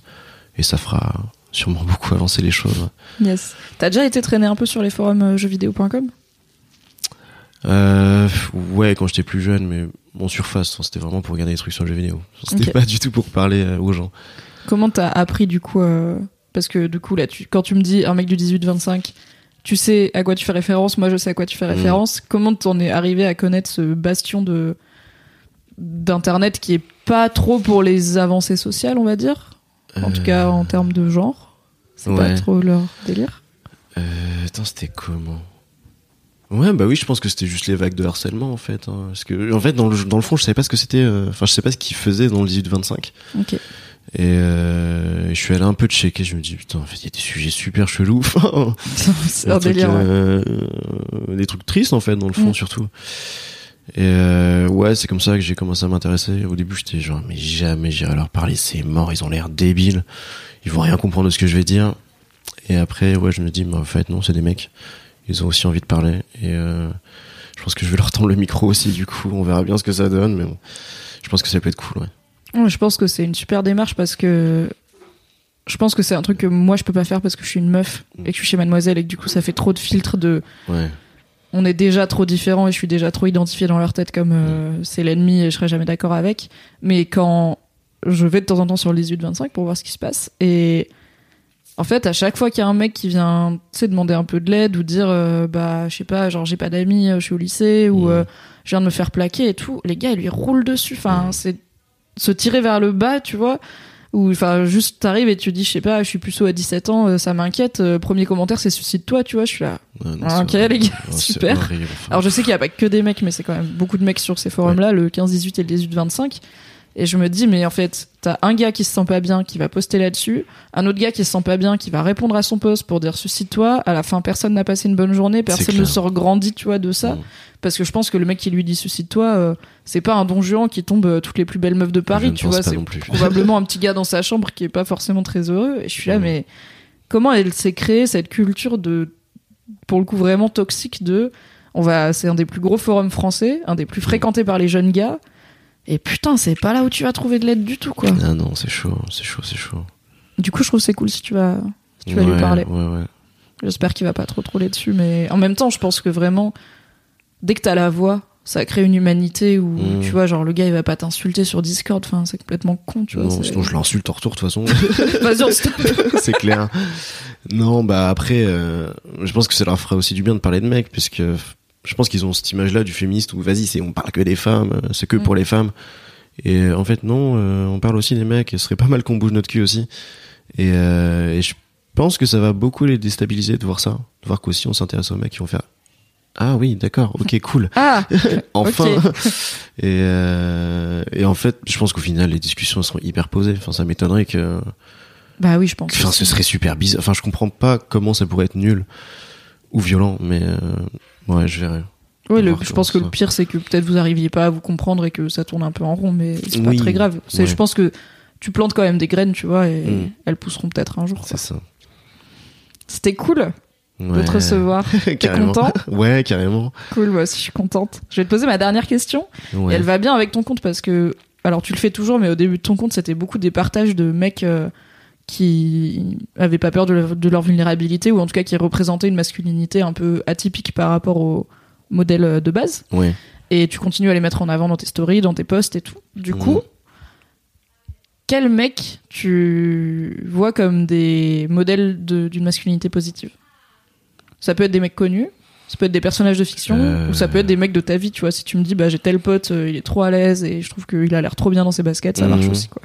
et ça fera sûrement beaucoup avancer les choses. Yes. T'as déjà été traîné un peu sur les forums euh, jeuxvideo.com Euh, ouais, quand j'étais plus jeune, mais en surface, c'était vraiment pour regarder des trucs sur le jeu vidéo. C'était Ok. pas du tout pour parler euh, aux gens. Comment t'as appris du coup euh, Parce que du coup, là, tu, quand tu me dis un mec du 18-25, tu sais à quoi tu fais référence, moi je sais à quoi tu fais Mhm. référence. Comment t'en es arrivé à connaître ce bastion de d'internet qui est pas trop pour les avancées sociales, on va dire? En tout cas, en termes de genre. C'est Euh, ouais. pas trop leur délire. Euh, attends, c'était comment? Ouais, bah oui, je pense que c'était juste les vagues de harcèlement en fait. hein. Parce que, en fait, dans le, dans le fond, je savais pas ce que c'était. euh, Enfin, je sais pas ce qu'ils faisaient dans le 18-25. Ok. Et euh, je suis allé un peu checker. Je me dis putain, en fait, il y a des sujets super chelous. C'est un délire. euh, des trucs tristes en fait, dans le fond Mm. surtout. Et euh, ouais, c'est comme ça que j'ai commencé à m'intéresser. Au début, j'étais genre, mais jamais j'irai leur parler. C'est mort. Ils ont l'air débiles. Ils vont rien comprendre de ce que je vais dire. Et après, ouais, je me dis, mais en fait, non, c'est des mecs. Ils ont aussi envie de parler. Et euh, je pense que je vais leur tendre le micro aussi. Du coup, on verra bien ce que ça donne. Mais bon, je pense que ça peut être cool. Ouais. Je pense que c'est une super démarche parce que je pense que c'est un truc que moi je peux pas faire parce que je suis une meuf et que je suis chez Mademoiselle et que du coup ça fait trop de filtres de Ouais. On est déjà trop différents et je suis déjà trop identifiée dans leur tête comme euh, c'est l'ennemi et je serais jamais d'accord avec. Mais quand je vais de temps en temps sur le 18-25 pour voir ce qui se passe et en fait, à chaque fois qu'il y a un mec qui vient, tu sais, demander un peu de l'aide ou dire, euh, bah, je sais pas, genre j'ai pas d'amis, euh, je suis au lycée ou euh, je viens de me faire plaquer et tout, les gars, ils lui roulent dessus. Enfin, c'est se tirer vers le bas, tu vois. Ou enfin, juste t'arrives et tu dis, je sais pas, je suis puceau à 17 ans, euh, ça m'inquiète. euh, premier commentaire, c'est suicide-toi, tu vois. Je suis là. Ouais, non, Ah, ok, les gars, super. horrible. Enfin, Alors je sais qu'il y a pas que des mecs, mais c'est quand même beaucoup de mecs sur ces forums-là, le 15-18 et le 18-25. Et je me dis, mais en fait, t'as un gars qui se sent pas bien, qui va poster là-dessus, un autre gars qui se sent pas bien, qui va répondre à son post pour dire suicide-toi. À la fin, personne n'a passé une bonne journée, personne ne sort grandi, tu vois, de ça. Mm. Parce que je pense que le mec qui lui dit suicide-toi, euh, c'est pas un don Juan qui tombe euh, toutes les plus belles meufs de Paris, tu vois. C'est probablement un petit gars dans sa chambre qui est pas forcément très heureux. Et je suis là, Mm. mais comment elle s'est créée cette culture de, pour le coup, vraiment toxique de, on va, c'est un des plus gros forums français, un des plus fréquentés par les jeunes gars. Et putain, c'est pas là où tu vas trouver de l'aide du tout, quoi. Ah non, c'est chaud, c'est chaud, c'est chaud. Du coup, je trouve que c'est cool si tu vas, si tu vas lui parler. Ouais, ouais. J'espère qu'il va pas trop troller dessus, mais en même temps, je pense que vraiment, dès que t'as la voix, ça crée une humanité où, Mm. tu vois, genre, le gars, il va pas t'insulter sur Discord, enfin, c'est complètement con, tu vois. Non, sinon je l'insulte en retour de toute façon. Vas-y, c'est clair. Non, bah après, euh, je pense que ça leur ferait aussi du bien de parler de mecs, puisque je pense qu'ils ont cette image-là du féministe où vas-y, c'est on parle que des femmes, euh, c'est que Mm. pour les femmes. Et euh, en fait, non, euh, on parle aussi des mecs. Et ce serait pas mal qu'on bouge notre cul aussi. Et, euh, et je pense que ça va beaucoup les déstabiliser de voir ça, de voir qu'aussi on s'intéresse aux mecs qui vont faire. Ah oui, d'accord, ok, cool. Ah! Enfin. Et, euh, et en fait, je pense qu'au final, les discussions seront hyper posées. Enfin, ça m'étonnerait que. Bah oui, je pense. Enfin, ce serait super bizarre. Enfin, je comprends pas comment ça pourrait être nul ou violent, mais ouais, je verrai. Ouais, le- je pense que ça- le pire, c'est que peut-être vous arriviez pas à vous comprendre et que ça tourne un peu en rond, mais c'est pas Oui, très grave. Ouais. Je pense que tu plantes quand même des graines, tu vois, et Mm. elles pousseront peut-être un jour. C'est ça. C'était cool de te recevoir. T'es content Ouais, carrément. Cool, moi aussi, je suis contente. Je vais te poser ma dernière question. Ouais. Et elle va bien avec ton compte parce que, alors tu le fais toujours, mais au début de ton compte, c'était beaucoup des partages de mecs euh, qui avaient pas peur de leur, de leur vulnérabilité ou en tout cas qui représentaient une masculinité un peu atypique par rapport au modèle euh, de base. Et tu continues à les mettre en avant dans tes stories, dans tes posts et tout. Du Mhm. coup, quel mec tu vois comme des modèles de- d'une masculinité positive? Ça peut être des mecs connus, ça peut être des personnages de fiction, Euh. ou ça peut être des mecs de ta vie, tu vois. Si tu me dis, bah j'ai tel pote, euh, il est trop à l'aise et je trouve qu'il a l'air trop bien dans ses baskets, ça marche Mhm. aussi, quoi.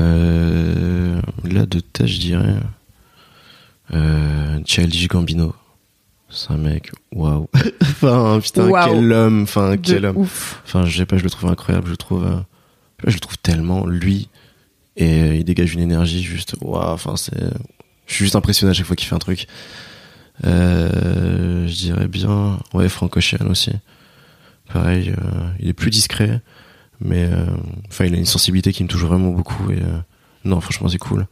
Euh, là, de tête, je dirais. Euh, Childish Gambino. C'est un mec, waouh. enfin, putain, quel homme. Enfin, De quel homme. ouf. Enfin, je sais pas, je le trouve incroyable. Je le trouve, euh, je le trouve tellement lui. Et euh, il dégage une énergie juste, waouh. Enfin, c'est, je suis juste impressionné à chaque fois qu'il fait un truc. Je dirais bien, ouais, Frank Ocean aussi. Pareil, il est plus discret, mais euh, enfin, il a une sensibilité qui me touche vraiment beaucoup. Et euh, non, franchement, c'est cool.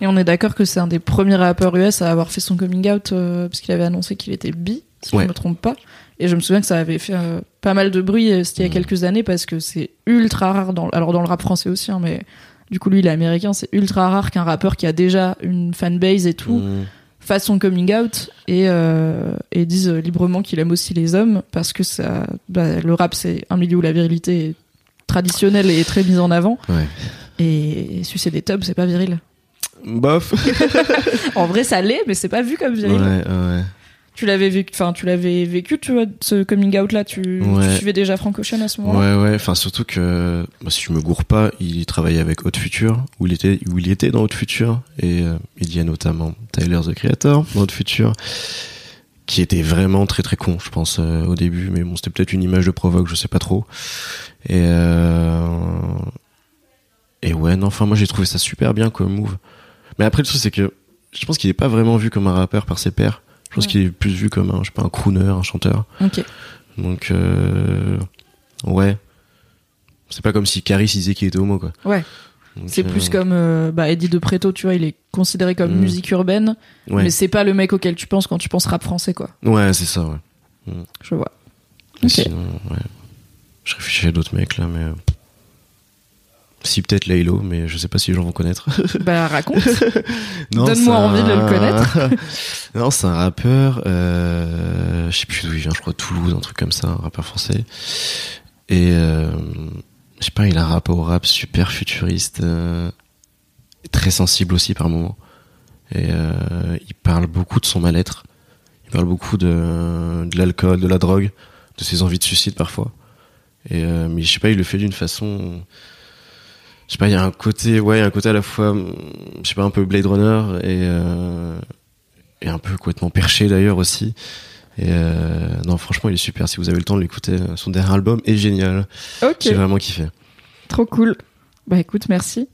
Et on est d'accord que c'est un des premiers rappeurs US à avoir fait son coming out euh, parce qu'il avait annoncé qu'il était bi, si je ne me trompe pas. Et je me souviens que ça avait fait euh, pas mal de bruit, c'était il y a Mhm. quelques années parce que c'est ultra rare dans, alors dans le rap français aussi, hein, mais du coup lui il est américain, c'est ultra rare qu'un rappeur qui a déjà une fanbase et tout Mmh. fasse son coming out et, euh, et dise librement qu'il aime aussi les hommes parce que ça, bah, le rap c'est un milieu où la virilité est traditionnelle et très mise en avant. Ouais. Et sucer des tubs, c'est pas viril. Bof. En vrai, ça l'est, mais c'est pas vu comme viril. ouais. Tu l'avais vécu, enfin, tu l'avais vécu, tu vois, ce coming out là. Tu, tu suivais déjà Frank Ocean à ce moment-là? Ouais, ouais. Enfin, surtout que, bah, si je me gourre pas, il travaillait avec Haute Future, où il était, où il était dans Haute Future, et euh, il y a notamment Tyler the Creator dans Haute Future. qui était vraiment très très con, je pense euh, au début, mais bon, c'était peut-être une image de provoque, je sais pas trop. Et euh, et ouais, non, enfin moi j'ai trouvé ça super bien comme move. Mais après le truc c'est que je pense qu'il est pas vraiment vu comme un rappeur par ses pairs. Je pense Ouais. qu'il est plus vu comme un, je sais pas, un crooner, un chanteur. Donc euh, ouais, c'est pas comme si Caris disait qu'il était homo quoi. Ouais. C'est euh, plus comme euh, bah, Eddie de Preto, tu vois, il est considéré comme Mm. musique urbaine, ouais, mais c'est pas le mec auquel tu penses quand tu penses rap français, quoi. ouais, c'est ça. Ouais. Je vois. Mais Ok. Sinon, ouais. Je réfléchis à d'autres mecs là, mais euh, si peut-être Laylo, mais je sais pas si les gens vont connaître. Bah raconte. Donne-moi envie de le connaître. non, c'est un rappeur. Euh, je sais plus d'où il vient. Je crois Toulouse, un truc comme ça, un rappeur français. Et euh, je sais pas, il a un rapport au rap super futuriste, euh, très sensible aussi par moments. Et il parle beaucoup de son mal-être. Il parle beaucoup de, de l'alcool, de la drogue, de ses envies de suicide parfois. Et euh, mais je sais pas, il le fait d'une façon. Je sais pas, il y a un côté, ouais, un côté à la fois, je sais pas, un peu Blade Runner et euh, et un peu complètement perché d'ailleurs aussi. Et euh, non, franchement, il est super. Si vous avez le temps de l'écouter, son dernier album est génial. Ok. J'ai vraiment kiffé. Trop cool. Bah écoute, merci.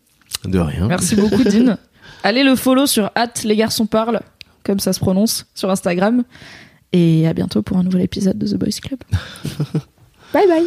De rien. Merci beaucoup, Dean. Allez le follow sur hâte les garçons parlent, comme ça se prononce, sur Instagram. Et à bientôt pour un nouvel épisode de The Boys Club. bye bye.